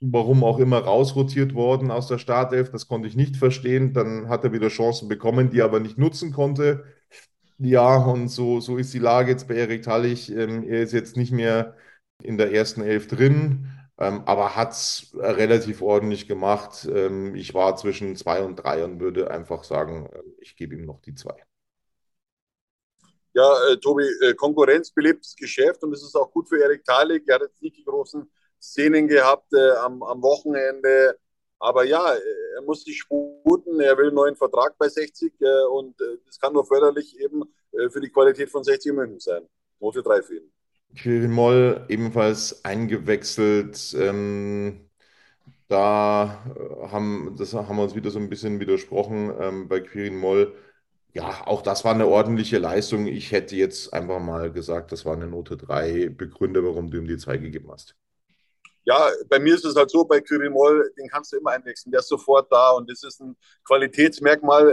warum auch immer, rausrotiert worden aus der Startelf. Das konnte ich nicht verstehen. Dann hat er wieder Chancen bekommen, die er aber nicht nutzen konnte. Ja, und so, so ist die Lage jetzt bei Erik Tallich. Ähm, er ist jetzt nicht mehr in der ersten Elf drin, ähm, aber hat es relativ ordentlich gemacht. Ähm, ich war zwischen zwei und drei und würde einfach sagen, ich gebe ihm noch die zwei. Ja, äh, Tobi, äh, Konkurrenz belebt das Geschäft und es ist auch gut für Erik Thalik. Er hat jetzt nicht die großen Szenen gehabt äh, am, am Wochenende. Aber ja, er muss sich sputen, er will einen neuen Vertrag bei 60 äh, und äh, das kann nur förderlich eben äh, für die Qualität von 60 München sein. Note 3 für ihn. Quirin Moll ebenfalls eingewechselt. Ähm, da äh, haben, das haben wir uns wieder so ein bisschen widersprochen ähm, bei Quirin Moll. Ja, auch das war eine ordentliche Leistung. Ich hätte jetzt einfach mal gesagt, das war eine Note 3. Begründe, warum du ihm die 2 gegeben hast. Ja, bei mir ist es halt so, bei Moll, den kannst du immer einwechseln. Der ist sofort da und das ist ein Qualitätsmerkmal,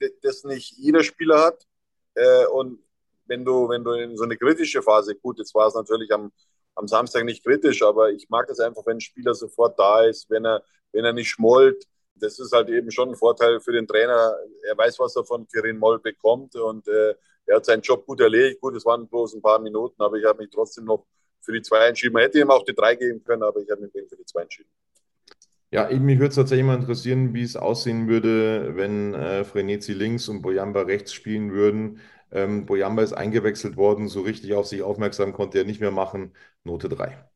äh, das nicht jeder Spieler hat. Äh, und wenn du, wenn du in so eine kritische Phase, gut, jetzt war es natürlich am, am Samstag nicht kritisch, aber ich mag das einfach, wenn ein Spieler sofort da ist, wenn er, wenn er nicht schmollt. Das ist halt eben schon ein Vorteil für den Trainer. Er weiß, was er von Kirin Moll bekommt und äh, er hat seinen Job gut erledigt. Gut, es waren bloß ein paar Minuten, aber ich habe mich trotzdem noch für die zwei entschieden. Man hätte ihm auch die drei geben können, aber ich habe mich für die zwei entschieden. Ja, eben, mich würde es tatsächlich mal interessieren, wie es aussehen würde, wenn äh, Frenetzi links und Boyamba rechts spielen würden. Ähm, Boyamba ist eingewechselt worden, so richtig auf sich aufmerksam konnte er nicht mehr machen. Note 3.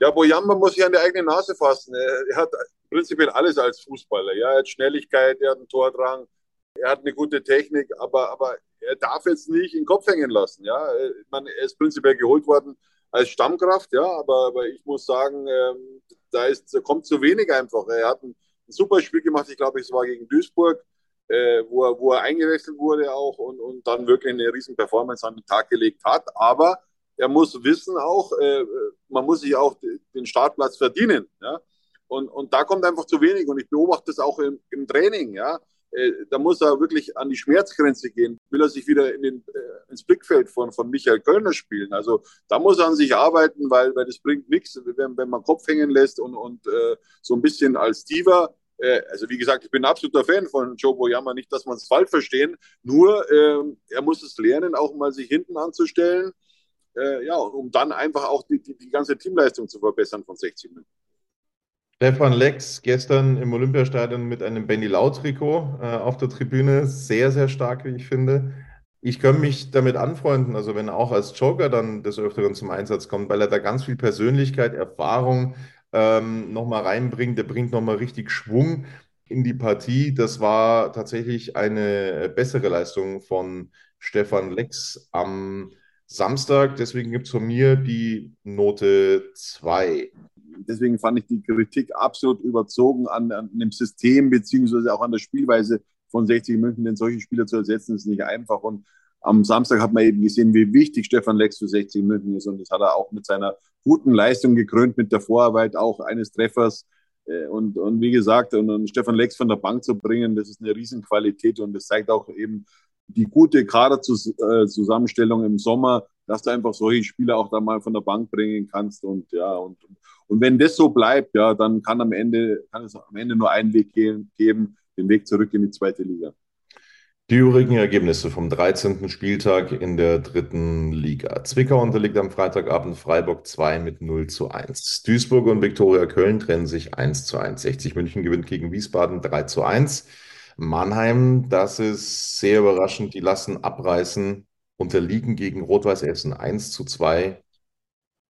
Ja, Boyamba muss sich an die eigene Nase fassen. Er hat prinzipiell alles als Fußballer. Ja, er hat Schnelligkeit, er hat einen Tordrang, er hat eine gute Technik, aber, aber er darf jetzt nicht in den Kopf hängen lassen. Ja, man, er ist prinzipiell geholt worden als Stammkraft, ja, aber, aber ich muss sagen, ähm, da, ist, da kommt zu wenig einfach. Er hat ein, ein super Spiel gemacht, ich glaube, es war gegen Duisburg äh, wo, er, wo er eingewechselt wurde auch und, und dann wirklich eine riesen Performance an den Tag gelegt hat. Aber er muss wissen auch, äh, man muss sich auch den Startplatz verdienen. Ja? Und, und da kommt einfach zu wenig. Und ich beobachte das auch im, im Training. Ja? Äh, da muss er wirklich an die Schmerzgrenze gehen. Will er sich wieder in den, äh, ins Blickfeld von, von Michael Kölner spielen? Also da muss er an sich arbeiten, weil, weil das bringt nichts, wenn, wenn man Kopf hängen lässt und, und äh, so ein bisschen als Diva äh, also wie gesagt, ich bin ein absoluter Fan von Joe Boyama, nicht, dass man es falsch verstehen, nur äh, er muss es lernen, auch mal sich hinten anzustellen, äh, ja, um dann einfach auch die, die, die ganze Teamleistung zu verbessern von 60 Minuten. Stefan Lex gestern im Olympiastadion mit einem Benny Lau-Trikot äh, auf der Tribüne. Sehr, sehr stark, wie ich finde. Ich kann mich damit anfreunden, also wenn er auch als Joker dann des Öfteren zum Einsatz kommt, weil er da ganz viel Persönlichkeit, Erfahrung, ähm, nochmal reinbringt. Der bringt nochmal richtig Schwung in die Partie. Das war tatsächlich eine bessere Leistung von Stefan Lex am Samstag. Deswegen gibt es von mir die Note 2. Deswegen fand ich die Kritik absolut überzogen an, an dem System beziehungsweise auch an der Spielweise von 60 München, denn solche Spieler zu ersetzen, ist nicht einfach. Und am Samstag hat man eben gesehen, wie wichtig Stefan Lex für 60 München ist. Und das hat er auch mit seiner guten Leistung gekrönt, mit der Vorarbeit auch eines Treffers. Äh, und, und wie gesagt, und, und Stefan Lex von der Bank zu bringen, das ist eine Riesenqualität und das zeigt auch eben die gute Kaderzusammenstellung im Sommer, dass du einfach solche Spieler auch da mal von der Bank bringen kannst. Und ja, und, und wenn das so bleibt, ja, dann kann am Ende, kann es am Ende nur einen Weg geben, den Weg zurück in die zweite Liga. Die übrigen Ergebnisse vom 13. Spieltag in der dritten Liga. Zwickau unterliegt am Freitagabend Freiburg 2 mit 0 zu 1. Duisburg und Viktoria Köln trennen sich 1 zu 1. 60 München gewinnt gegen Wiesbaden 3 zu 1. Mannheim, das ist sehr überraschend, die lassen abreißen, unterliegen gegen Rot-Weiß Essen 1 zu 2.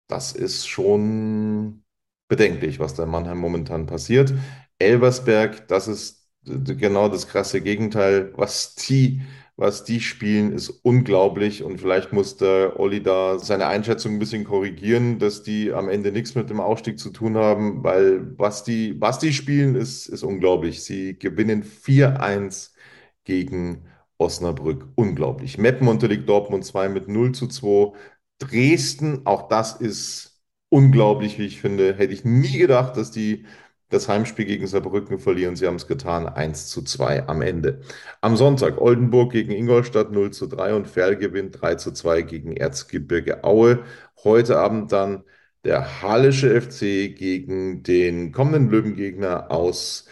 Das ist schon bedenklich, was da in Mannheim momentan passiert. Elversberg, das ist genau das krasse Gegenteil. Was die, was die spielen, ist unglaublich. Und vielleicht muss der Olli da seine Einschätzung ein bisschen korrigieren, dass die am Ende nichts mit dem Aufstieg zu tun haben, weil was die, was die spielen, ist, ist unglaublich. Sie gewinnen 4-1 gegen Osnabrück. Unglaublich. Meppen unterliegt Dortmund 2 mit 0 zu 2. Dresden, auch das ist unglaublich, wie ich finde. Hätte ich nie gedacht, dass die das Heimspiel gegen Saarbrücken verlieren. Sie haben es getan, 1 zu 2 am Ende. Am Sonntag Oldenburg gegen Ingolstadt 0 zu 3 und Ferl gewinnt 3 zu 2 gegen Erzgebirge Aue. Heute Abend dann der Hallische FC gegen den kommenden Löwengegner aus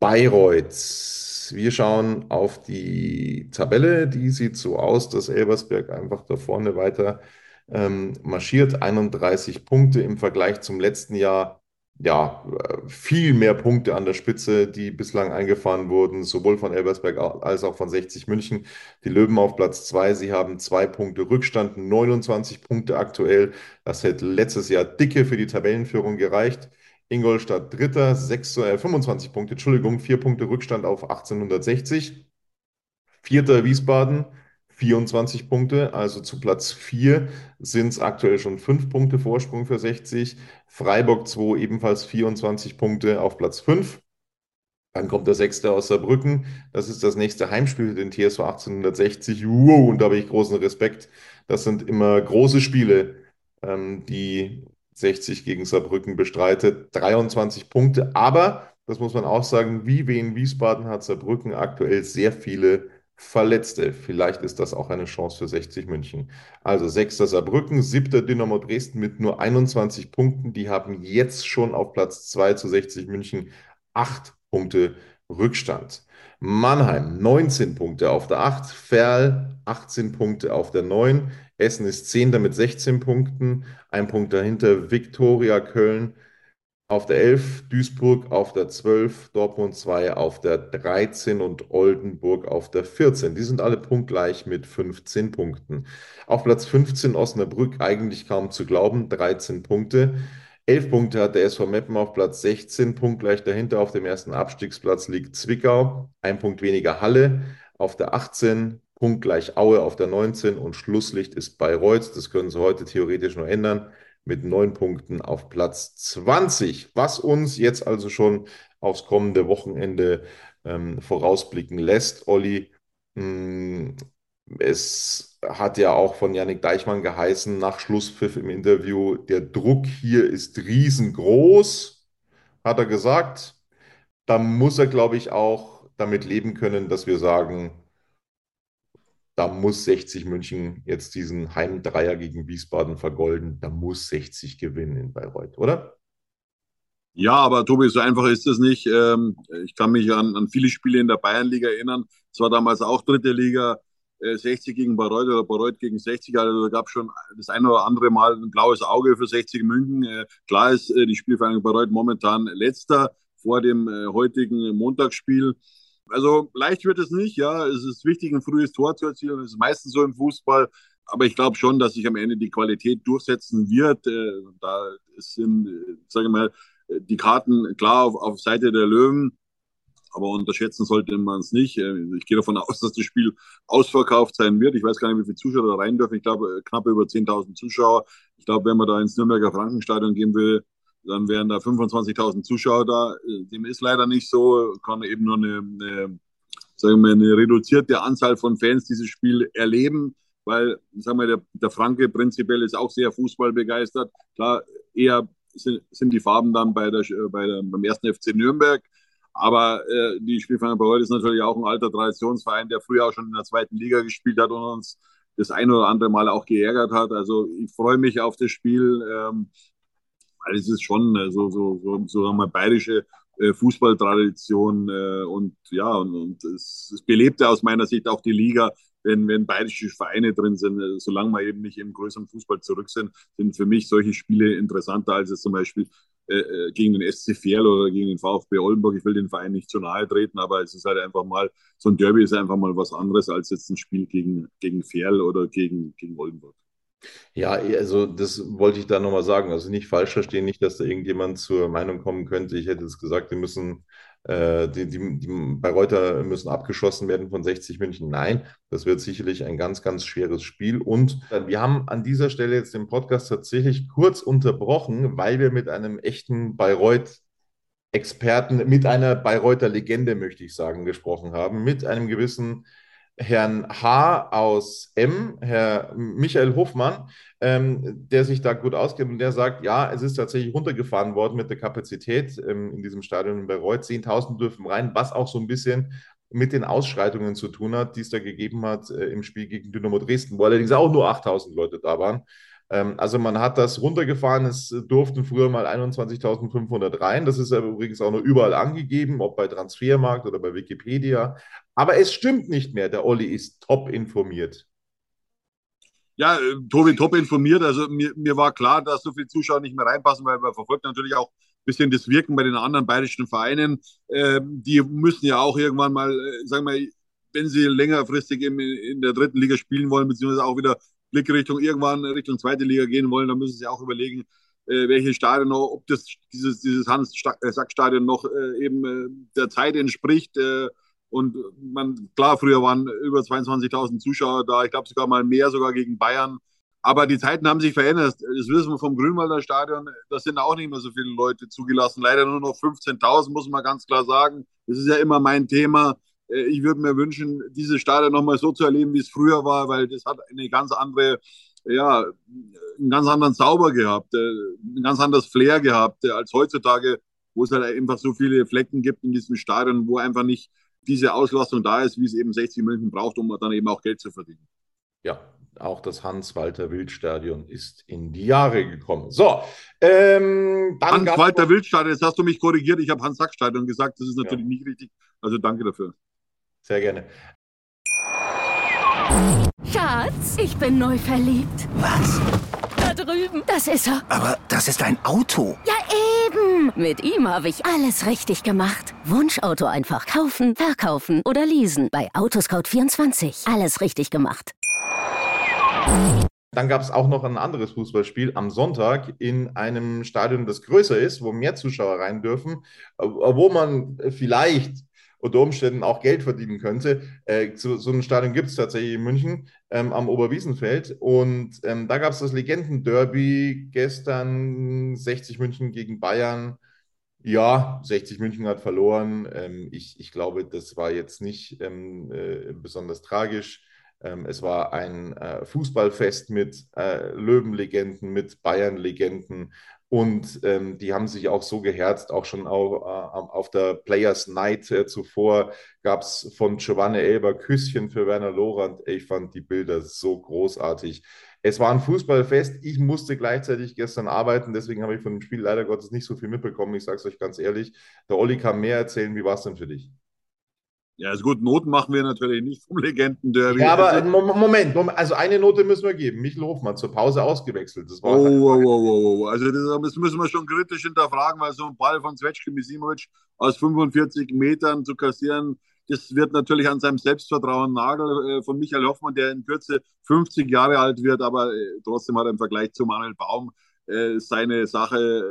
Bayreuth. Wir schauen auf die Tabelle. Die sieht so aus, dass Elversberg einfach da vorne weiter ähm, marschiert. 31 Punkte im Vergleich zum letzten Jahr ja, viel mehr Punkte an der Spitze, die bislang eingefahren wurden, sowohl von Elversberg als auch von 60 München. Die Löwen auf Platz 2, sie haben zwei Punkte Rückstand, 29 Punkte aktuell. Das hätte letztes Jahr dicke für die Tabellenführung gereicht. Ingolstadt Dritter, 6, äh, 25 Punkte, Entschuldigung, vier Punkte Rückstand auf 1860. Vierter Wiesbaden, 24 Punkte, also zu Platz 4 sind es aktuell schon 5 Punkte Vorsprung für 60. Freiburg 2 ebenfalls 24 Punkte auf Platz 5. Dann kommt der Sechste aus Saarbrücken. Das ist das nächste Heimspiel, den TSV 1860. Wow, und da habe ich großen Respekt. Das sind immer große Spiele, ähm, die 60 gegen Saarbrücken bestreitet. 23 Punkte, aber das muss man auch sagen, wie Wien Wiesbaden hat Saarbrücken aktuell sehr viele Verletzte. Vielleicht ist das auch eine Chance für 60 München. Also 6. Saarbrücken, 7. Dynamo Dresden mit nur 21 Punkten. Die haben jetzt schon auf Platz 2 zu 60 München 8 Punkte Rückstand. Mannheim 19 Punkte auf der 8, Ferl 18 Punkte auf der 9, Essen ist 10. mit 16 Punkten, ein Punkt dahinter Viktoria Köln auf der 11, Duisburg auf der 12, Dortmund 2 auf der 13 und Oldenburg auf der 14. Die sind alle punktgleich mit 15 Punkten. Auf Platz 15 Osnabrück eigentlich kaum zu glauben, 13 Punkte. 11 Punkte hat der SV Meppen auf Platz 16, punktgleich dahinter auf dem ersten Abstiegsplatz liegt Zwickau, ein Punkt weniger Halle auf der 18, punktgleich Aue auf der 19 und Schlusslicht ist Bayreuth. Das können sie heute theoretisch nur ändern mit neun Punkten auf Platz 20, was uns jetzt also schon aufs kommende Wochenende ähm, vorausblicken lässt. Olli, mh, hm, es hat ja auch von Yannick Deichmann geheißen, nach Schlusspfiff im Interview, der Druck hier ist riesengroß, hat er gesagt. Da muss er, glaube ich, auch damit leben können, dass wir sagen, da muss 60 München jetzt diesen Heimdreier gegen Wiesbaden vergolden. Da muss 60 gewinnen in Bayreuth, oder? Ja, aber Tobi, so einfach ist es nicht. Ähm, ich kann mich an, an viele Spiele in der Bayernliga erinnern. Es war damals auch dritte Liga, 60 äh, gegen Bayreuth oder Bayreuth gegen 60. Also da gab es schon das eine oder andere Mal ein blaues Auge für 60 München. Äh, klar ist äh, die Spielvereinigung Bayreuth momentan letzter vor dem heutigen Montagsspiel. Also leicht wird es nicht, ja. Es ist wichtig, ein frühes Tor zu erzielen. Das ist meistens so im Fußball. Aber ich glaube schon, dass sich am Ende die Qualität durchsetzen wird. Da sind, sage ich mal, die Karten klar auf, auf Seite der Löwen. Aber unterschätzen sollte man es nicht. Äh, ich gehe davon aus, dass das Spiel ausverkauft sein wird. Ich weiß gar nicht, wie viele Zuschauer da rein dürfen. Ich glaube, knapp über 10.000 Zuschauer. Ich glaube, wenn man da ins Nürnberger Frankenstadion gehen will, dann wären da 25.000 Zuschauer da. Äh, dem ist leider nicht so. Kann eben nur eine, eine, sagen wir, eine reduzierte Anzahl von Fans dieses Spiel erleben, weil, sagen wir, der, der Franke prinzipiell ist auch sehr Fußball begeistert. Klar, eher sind, sind die Farben dann bei der, bei der, beim ersten FC Nürnberg. Aber äh, die Spielverein Bayreuth ist natürlich auch ein alter Traditionsverein, der früher auch schon in der zweiten Liga gespielt hat und uns das ein oder andere Mal auch geärgert hat. Also ich freue mich auf das Spiel, ähm, weil es ist schon äh, so, so, so, so wir, bayerische äh, Fußballtradition äh, und ja, und, und es, es belebte aus meiner Sicht auch die Liga, wenn, wenn bayerische Vereine drin sind, äh, solange wir eben nicht im größeren Fußball zurück sind, sind für mich solche Spiele interessanter als es zum Beispiel äh, äh gegen den SC Verl oder gegen den VfB Oldenburg. Ich will den Verein nicht zu nahe treten, aber es ist halt einfach mal, so ein Derby ist einfach mal was anderes als jetzt ein Spiel gegen, gegen Verl oder gegen, gegen Oldenburg. Ja, also das wollte ich da nochmal sagen. Also nicht falsch verstehen, nicht, dass da irgendjemand zur Meinung kommen könnte, ich hätte es gesagt, die müssen, die, die, die Bayreuther müssen abgeschossen werden von 60 München. Nein, das wird sicherlich ein ganz, ganz schweres Spiel. Und wir haben an dieser Stelle jetzt den Podcast tatsächlich kurz unterbrochen, weil wir mit einem echten Bayreuth Experten, mit einer Bayreuther Legende, möchte ich sagen, gesprochen haben, mit einem gewissen Herrn H. aus M., Herr Michael Hofmann, ähm, der sich da gut auskennt und der sagt, ja, es ist tatsächlich runtergefahren worden mit der Kapazität ähm, in diesem Stadion in Bayreuth. 10.000 dürfen rein, was auch so ein bisschen mit den Ausschreitungen zu tun hat, die es da gegeben hat äh, im Spiel gegen Dynamo Dresden, wo allerdings auch nur 8.000 Leute da waren. Ähm, also man hat das runtergefahren, es durften früher mal 21.500 rein. Das ist ja übrigens auch noch überall angegeben, ob bei Transfermarkt oder bei Wikipedia. Aber es stimmt nicht mehr. Der Olli ist top informiert. Ja, äh, Tobi, top informiert. Also mir, mir war klar, dass so viele Zuschauer nicht mehr reinpassen, weil man verfolgt natürlich auch ein bisschen das Wirken bei den anderen bayerischen Vereinen. Ähm, die müssen ja auch irgendwann mal, äh, sagen wir, wenn sie längerfristig in der dritten Liga spielen wollen, beziehungsweise auch wieder Blickrichtung irgendwann Richtung zweite Liga gehen wollen, dann müssen sie auch überlegen, äh, welche Stadion noch, ob das dieses, dieses Hans-Sack-Stadion noch äh, eben äh, der Zeit entspricht. Äh, und man, klar, früher waren über 22.000 Zuschauer da, ich glaube sogar mal mehr, sogar gegen Bayern. Aber die Zeiten haben sich verändert. Das wissen wir vom Grünwalder Stadion. Da sind auch nicht mehr so viele Leute zugelassen. Leider nur noch 15.000, muss man ganz klar sagen. Das ist ja immer mein Thema. Äh, ich würde mir wünschen, diese Stadion nochmal so zu erleben, wie es früher war, weil das hat eine ganz andere, ja, einen ganz anderen Zauber gehabt, äh, ein ganz anderes Flair gehabt äh, als heutzutage, wo es halt einfach so viele Flecken gibt in diesem Stadion, wo einfach nicht diese Auslastung da ist, wie es eben 60 München braucht, um dann eben auch Geld zu verdienen. Ja, auch das Hans-Walter-Wild-Stadion ist in die Jahre gekommen. So, ähm, Hans-Walter-Wild-Stadion, jetzt hast du mich korrigiert, ich habe Hans-Sack-Stadion gesagt, das ist natürlich ja. nicht richtig. Also danke dafür. Sehr gerne. Schatz, ich bin neu verliebt. Was? Da drüben. Das ist er. Aber das ist ein Auto. Ja, eben. Mit ihm habe ich alles richtig gemacht. Wunschauto einfach kaufen, verkaufen oder leasen. Bei Autoscout24. Alles richtig gemacht. Dann gab es auch noch ein anderes Fußballspiel am Sonntag in einem Stadion, das größer ist, wo mehr Zuschauer rein dürfen, wo man vielleicht unter Umständen auch Geld verdienen könnte. Äh, so, so ein Stadion gibt es tatsächlich in München ähm, am Oberwiesenfeld. Und ähm, da gab es das Legendenderby gestern 60 München gegen Bayern. Ja, 60 München hat verloren. Ähm, ich, ich glaube, das war jetzt nicht ähm, äh, besonders tragisch. Ähm, es war ein äh, Fußballfest mit äh, Löwenlegenden, mit Bayern-Legenden. Und ähm, die haben sich auch so geherzt, auch schon auf, äh, auf der Players Night äh, zuvor gab es von Giovanni Elber Küsschen für Werner Lorand. Ich fand die Bilder so großartig. Es war ein Fußballfest. Ich musste gleichzeitig gestern arbeiten, deswegen habe ich von dem Spiel leider Gottes nicht so viel mitbekommen. Ich sage es euch ganz ehrlich. Der Olli kann mehr erzählen. Wie war es denn für dich? Ja, also gut, Noten machen wir natürlich nicht vom Legendenderby. Ja, aber also, Moment, Moment, also eine Note müssen wir geben. Michel Hofmann zur Pause ausgewechselt. Das war oh, oh, oh, oh, Also das müssen wir schon kritisch hinterfragen, weil so ein Ball von Zvetschke Misimovic aus 45 Metern zu kassieren, das wird natürlich an seinem Selbstvertrauen Nagel äh, von Michael Hoffmann, der in Kürze 50 Jahre alt wird, aber äh, trotzdem hat er im Vergleich zu Manuel Baum äh, seine Sache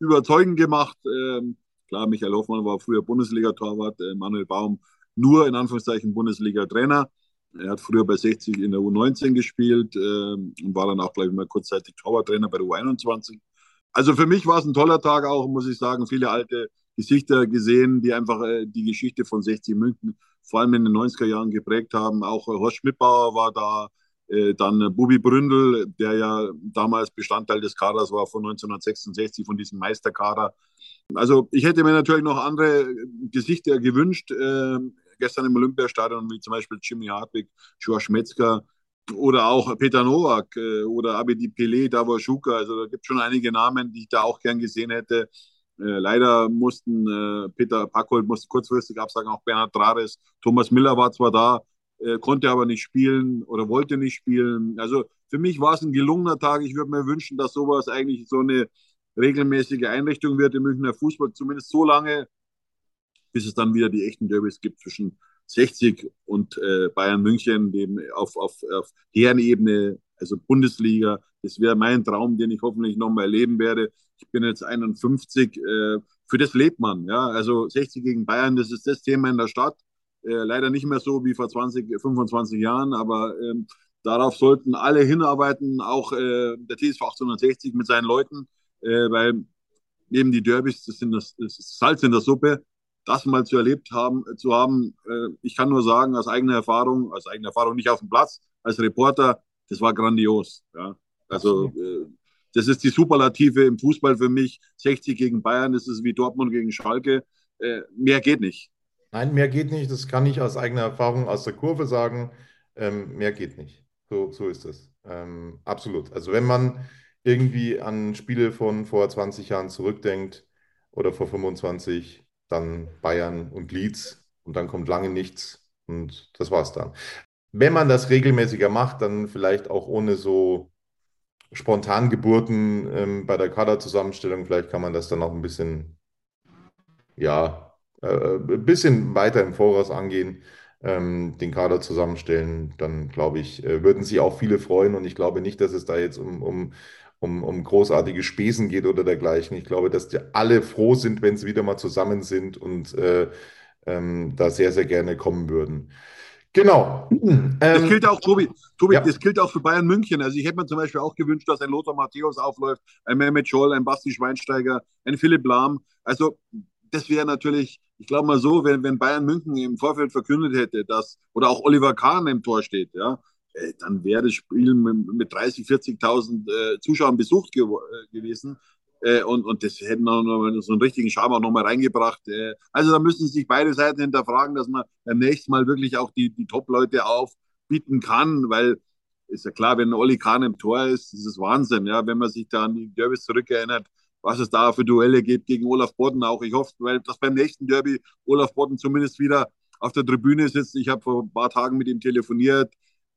überzeugend gemacht. Ähm, Klar, Michael Hoffmann war früher Bundesliga-Torwart, äh, Manuel Baum nur in Anführungszeichen Bundesliga-Trainer. Er hat früher bei 60 in der U19 gespielt äh, und war dann auch, glaube ich, mal kurzzeitig Torwarttrainer bei der U21. Also für mich war es ein toller Tag auch, muss ich sagen. Viele alte Gesichter gesehen, die einfach äh, die Geschichte von 60 München vor allem in den 90er Jahren geprägt haben. Auch äh, Horst Schmidbauer war da, äh, dann äh, Bubi Bründel, der ja damals Bestandteil des Kaders war von 1966, von diesem Meisterkader. Also ich hätte mir natürlich noch andere Gesichter gewünscht. Gestern im Olympiastadion, wie zum Beispiel Jimmy Hartwig, George Metzger oder auch Peter Nowak äh, oder Abedi Pelé, Davor Schuka. Also da gibt es schon einige Namen, die ich da auch gern gesehen hätte. Äh, leider mussten äh, Peter Packholt musste kurzfristig absagen, auch Bernhard Trares. Thomas Miller war zwar da, äh, konnte aber nicht spielen oder wollte nicht spielen. Also für mich war es ein gelungener Tag. Ich würde mir wünschen, dass sowas eigentlich so eine regelmäßige Einrichtung wird im Münchner Fußball, zumindest so lange, bis es dann wieder die echten Derbys gibt zwischen 60 und äh, Bayern München, dem auf, auf, auf Herrenebene, also Bundesliga. Das wäre mein Traum, den ich hoffentlich nochmal erleben werde. Ich bin jetzt 51. Äh, für das lebt man. Ja? Also 60 gegen Bayern, das ist das Thema in der Stadt. Äh, leider nicht mehr so wie vor 20, 25 Jahren, aber ähm, darauf sollten alle hinarbeiten, auch äh, der TSV 1860 mit seinen Leuten, äh, weil eben die Derbys, das sind das, das Salz in der Suppe das mal zu erlebt haben, zu haben, äh, ich kann nur sagen, aus eigener Erfahrung, aus eigener Erfahrung nicht auf dem Platz, als Reporter, das war grandios. Ja. Also äh, das ist die Superlative im Fußball für mich. 60 gegen Bayern, das ist wie Dortmund gegen Schalke. Äh, mehr geht nicht. Nein, mehr geht nicht. Das kann ich aus eigener Erfahrung aus der Kurve sagen. Ähm, mehr geht nicht. So, so ist es. Ähm, absolut. Also wenn man irgendwie an Spiele von vor 20 Jahren zurückdenkt oder vor 25, dann Bayern und Leeds und dann kommt lange nichts und das war's dann. Wenn man das regelmäßiger macht, dann vielleicht auch ohne so Spontangeburten ähm, bei der Kaderzusammenstellung, vielleicht kann man das dann auch ein bisschen, ja, äh, ein bisschen weiter im Voraus angehen, ähm, den Kader zusammenstellen, dann glaube ich, äh, würden sich auch viele freuen und ich glaube nicht, dass es da jetzt um, um um, um großartige Spesen geht oder dergleichen. Ich glaube, dass die alle froh sind, wenn sie wieder mal zusammen sind und äh, ähm, da sehr, sehr gerne kommen würden. Genau. Das ähm, gilt auch, Tobi, Tobi ja. das gilt auch für Bayern München. Also ich hätte mir zum Beispiel auch gewünscht, dass ein Lothar Matthäus aufläuft, ein Mehmet Scholl, ein Basti Schweinsteiger, ein Philipp Lahm. Also das wäre natürlich, ich glaube mal so, wenn, wenn Bayern München im Vorfeld verkündet hätte, dass, oder auch Oliver Kahn im Tor steht, ja, dann wäre das Spiel mit 30.000, 40.000 äh, Zuschauern besucht gew äh, gewesen. Äh, und, und das hätten auch noch so einen richtigen Charme auch nochmal reingebracht. Äh, also da müssen sich beide Seiten hinterfragen, dass man beim nächsten Mal wirklich auch die, die Top-Leute aufbieten kann, weil ist ja klar, wenn Olli Kahn im Tor ist, ist es Wahnsinn, ja, wenn man sich da an die Derbys zurückerinnert, was es da für Duelle gibt gegen Olaf Bodden auch. Ich hoffe, weil das beim nächsten Derby Olaf Bodden zumindest wieder auf der Tribüne sitzt. Ich habe vor ein paar Tagen mit ihm telefoniert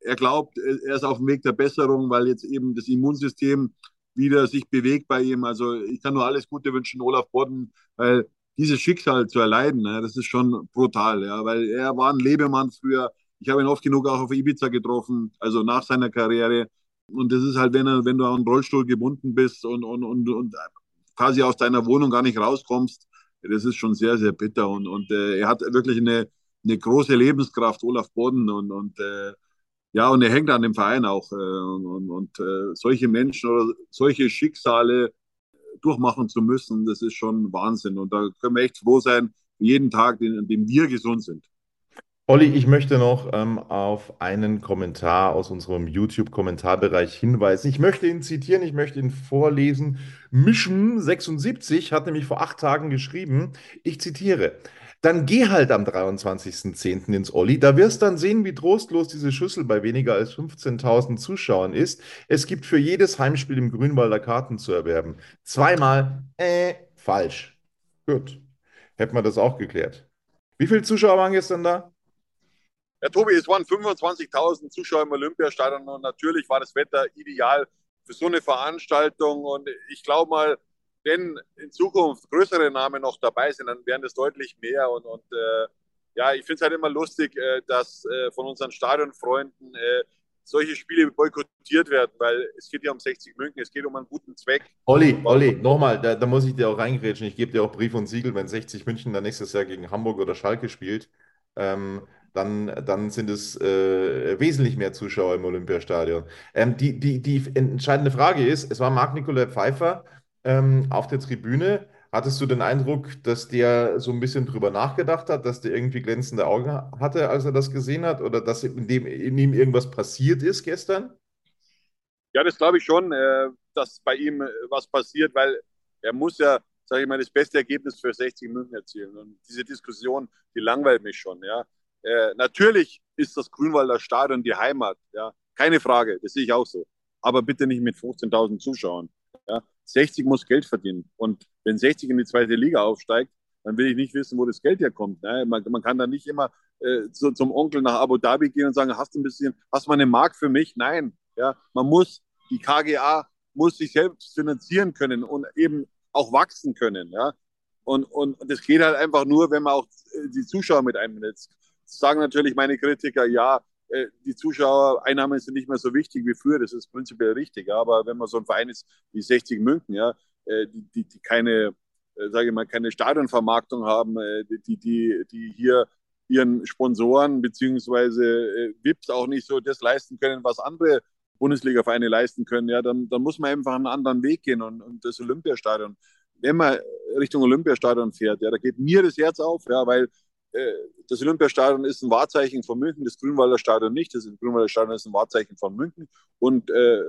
er glaubt, er ist auf dem Weg der Besserung, weil jetzt eben das Immunsystem wieder sich bewegt bei ihm. Also ich kann nur alles Gute wünschen, Olaf Bodden, weil dieses Schicksal zu erleiden, ne, das ist schon brutal, ja, weil er war ein Lebemann früher. Ich habe ihn oft genug auch auf Ibiza getroffen, also nach seiner Karriere. Und das ist halt, wenn, er, wenn du an einen Rollstuhl gebunden bist und, und, und, und quasi aus deiner Wohnung gar nicht rauskommst, das ist schon sehr, sehr bitter. Und, und äh, er hat wirklich eine, eine große Lebenskraft, Olaf Bodden. Und, und äh, ja, und er hängt an dem Verein auch. Äh, und, und äh, solche Menschen oder solche Schicksale durchmachen zu müssen, das ist schon Wahnsinn. Und da können wir echt froh sein, jeden Tag, an dem wir gesund sind. Olli, ich möchte noch ähm, auf einen Kommentar aus unserem YouTube-Kommentarbereich hinweisen. Ich möchte ihn zitieren, ich möchte ihn vorlesen. Mission76 hat nämlich vor acht Tagen geschrieben, ich zitiere, dann geh halt am 23.10. ins Olli. Da wirst dann sehen, wie trostlos diese Schüssel bei weniger als 15.000 Zuschauern ist. Es gibt für jedes Heimspiel im Grünwalder Karten zu erwerben. Zweimal, äh, falsch. Gut. Hätten wir das auch geklärt. Wie viele Zuschauer waren gestern da? Ja, Tobi, es waren 25.000 Zuschauer im Olympiastadion und natürlich war das Wetter ideal für so eine Veranstaltung. Und ich glaube mal, wenn in Zukunft größere Namen noch dabei sind, dann wären das deutlich mehr. Und, und äh, ja, ich finde es halt immer lustig, äh, dass äh, von unseren Stadionfreunden äh, solche Spiele boykottiert werden, weil es geht ja um 60 München, es geht um einen guten Zweck. Olli, Olli, nochmal, da, da muss ich dir auch reingrätschen. Ich gebe dir auch Brief und Siegel, wenn 60 München dann nächstes Jahr gegen Hamburg oder Schalke spielt, ähm, dann, dann sind es äh, wesentlich mehr Zuschauer im Olympiastadion. Ähm, die, die, die entscheidende Frage ist, es war Marc-Nicolai Pfeiffer ähm, auf der Tribüne. Hattest du den Eindruck, dass der so ein bisschen drüber nachgedacht hat, dass der irgendwie glänzende Augen hatte, als er das gesehen hat, oder dass in, dem, in ihm irgendwas passiert ist gestern? Ja, das glaube ich schon, äh, dass bei ihm äh, was passiert, weil er muss ja, sage ich mal, das beste Ergebnis für 60 München erzielen. Und diese Diskussion, die langweilt mich schon. Ja, äh, natürlich ist das Grünwalder Stadion die Heimat. Ja, keine Frage, das sehe ich auch so. Aber bitte nicht mit 15.000 Zuschauern. Ja, 60 muss Geld verdienen. Und wenn 60 in die zweite Liga aufsteigt, dann will ich nicht wissen, wo das Geld herkommt. Ne? Man, man, kann da nicht immer äh, zu, zum Onkel nach Abu Dhabi gehen und sagen, hast du ein bisschen, hast du mal eine Mark für mich? Nein. Ja, man muss, die KGA muss sich selbst finanzieren können und eben auch wachsen können. Ja, und, und das geht halt einfach nur, wenn man auch äh, die Zuschauer mit einbindet. Sagen natürlich meine Kritiker, ja, die Zuschauereinnahmen sind nicht mehr so wichtig wie früher, das ist prinzipiell richtig. Aber wenn man so ein Verein ist wie 60 München, ja, äh, die, die, die keine, äh, sage ich mal, keine Stadionvermarktung haben, die, die, die hier ihren Sponsoren beziehungsweise VIPs auch nicht so das leisten können, was andere Bundesliga-Vereine leisten können, ja, dann, dann muss man einfach einen anderen Weg gehen und, und das Olympiastadion. Wenn man Richtung Olympiastadion fährt, ja, da geht mir das Herz auf, ja, weil äh, das Olympiastadion ist ein Wahrzeichen von München, das Grünwalder Stadion nicht. Das Grünwalder Stadion ist ein Wahrzeichen von München und äh,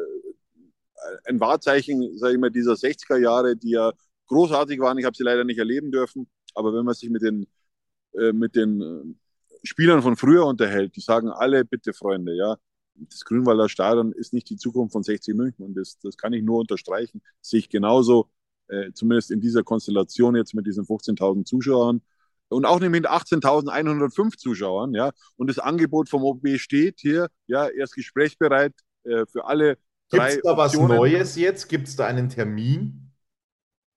ein Wahrzeichen, sage ich mal, dieser 60er Jahre, die ja großartig waren. Ich habe sie leider nicht erleben dürfen, aber wenn man sich mit den, äh, mit den äh, Spielern von früher unterhält, die sagen alle, bitte Freunde, ja, das Grünwalder Stadion ist nicht die Zukunft von 60 München und das, das kann ich nur unterstreichen. Sehe ich genauso, äh, zumindest in dieser Konstellation jetzt mit diesen 15.000 Zuschauern und auch nicht mit 18.105 Zuschauern, ja. Und das Angebot vom OB steht hier, ja, er ist gesprächsbereit äh, für alle Gibt es da was Neues jetzt? Gibt es da einen Termin?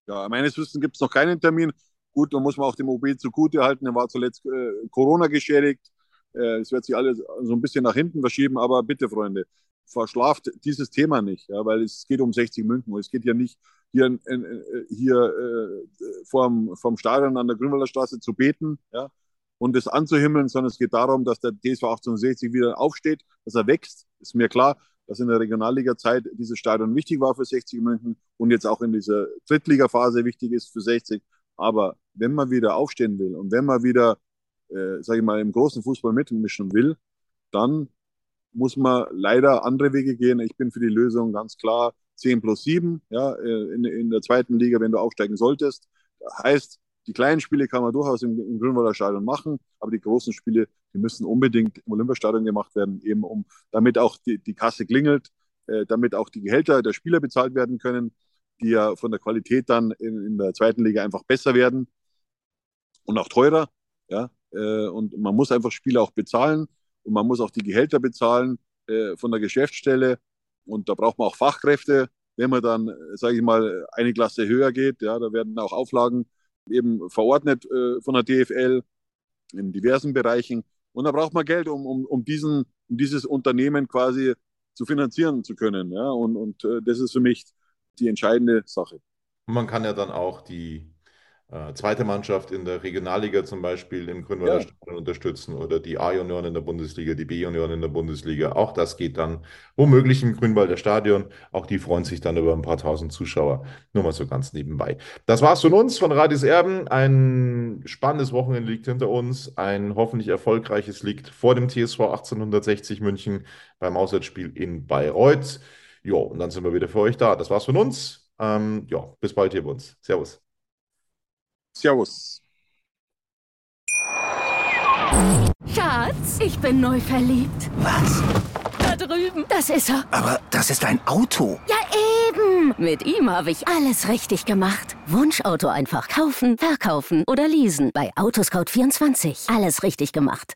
Ja, meines Wissens gibt es noch keinen Termin. Gut, da muss man auch dem OB zugute halten. Er war zuletzt äh, Corona geschädigt. Äh, es wird sich alles so ein bisschen nach hinten verschieben, aber bitte, Freunde, verschlaft dieses Thema nicht, ja, weil es geht um 60 München. Es geht ja nicht hier, äh, hier äh, vorm, vorm Stadion an der Grünwalder Straße zu beten ja, und es anzuhimmeln, sondern es geht darum, dass der TSV 1860 wieder aufsteht, dass er wächst. Ist mir klar, dass in der Regionalliga-Zeit dieses Stadion wichtig war für 60 München und jetzt auch in dieser Drittliga-Phase wichtig ist für 60. Aber wenn man wieder aufstehen will und wenn man wieder, äh, sage ich mal, im großen Fußball mitmischen will, dann muss man leider andere Wege gehen. Ich bin für die Lösung ganz klar 10 plus 7 ja, äh, in, in der zweiten Liga, wenn du aufsteigen solltest. Heißt, die kleinen Spiele kann man durchaus im, im Grünwalder Stadion machen, aber die großen Spiele, die müssen unbedingt im Olympiastadion gemacht werden, eben um, damit auch die, die Kasse klingelt, äh, damit auch die Gehälter der Spieler bezahlt werden können, die ja von der Qualität dann in, in der zweiten Liga einfach besser werden und auch teurer. Ja, äh, und man muss einfach Spieler auch bezahlen und man muss auch die Gehälter bezahlen äh, von der Geschäftsstelle. Und da braucht man auch Fachkräfte. Wenn man dann, sage ich mal, eine Klasse höher geht, ja, da werden auch Auflagen eben verordnet äh, von der DFL in diversen Bereichen. Und da braucht man Geld, um, um, um, diesen, um dieses Unternehmen quasi zu finanzieren zu können. Ja? Und, und äh, das ist für mich die entscheidende Sache. Man kann ja dann auch die äh, zweite Mannschaft in der Regionalliga zum Beispiel im Grünwalder ja. Stadion unterstützen oder die A-Junioren in der Bundesliga, die B-Junioren in der Bundesliga. Auch das geht dann womöglich im Grünwalder Stadion. Auch die freuen sich dann über ein paar tausend Zuschauer. Nur mal so ganz nebenbei. Das war's von uns, von Radis Erben. Ein spannendes Wochenende liegt hinter uns. Ein hoffentlich erfolgreiches liegt vor dem TSV 1860 München beim Auswärtsspiel in Bayreuth. Jo, und dann sind wir wieder für euch da. Das war's von uns. Ähm, ja, bis bald hier bei uns. Servus. Servus. Schatz, ich bin neu verliebt. Was? Da drüben. Das ist er. Aber das ist ein Auto. Ja, eben. Mit ihm habe ich alles richtig gemacht. Wunschauto einfach kaufen, verkaufen oder leasen. Bei Autoscout24. Alles richtig gemacht.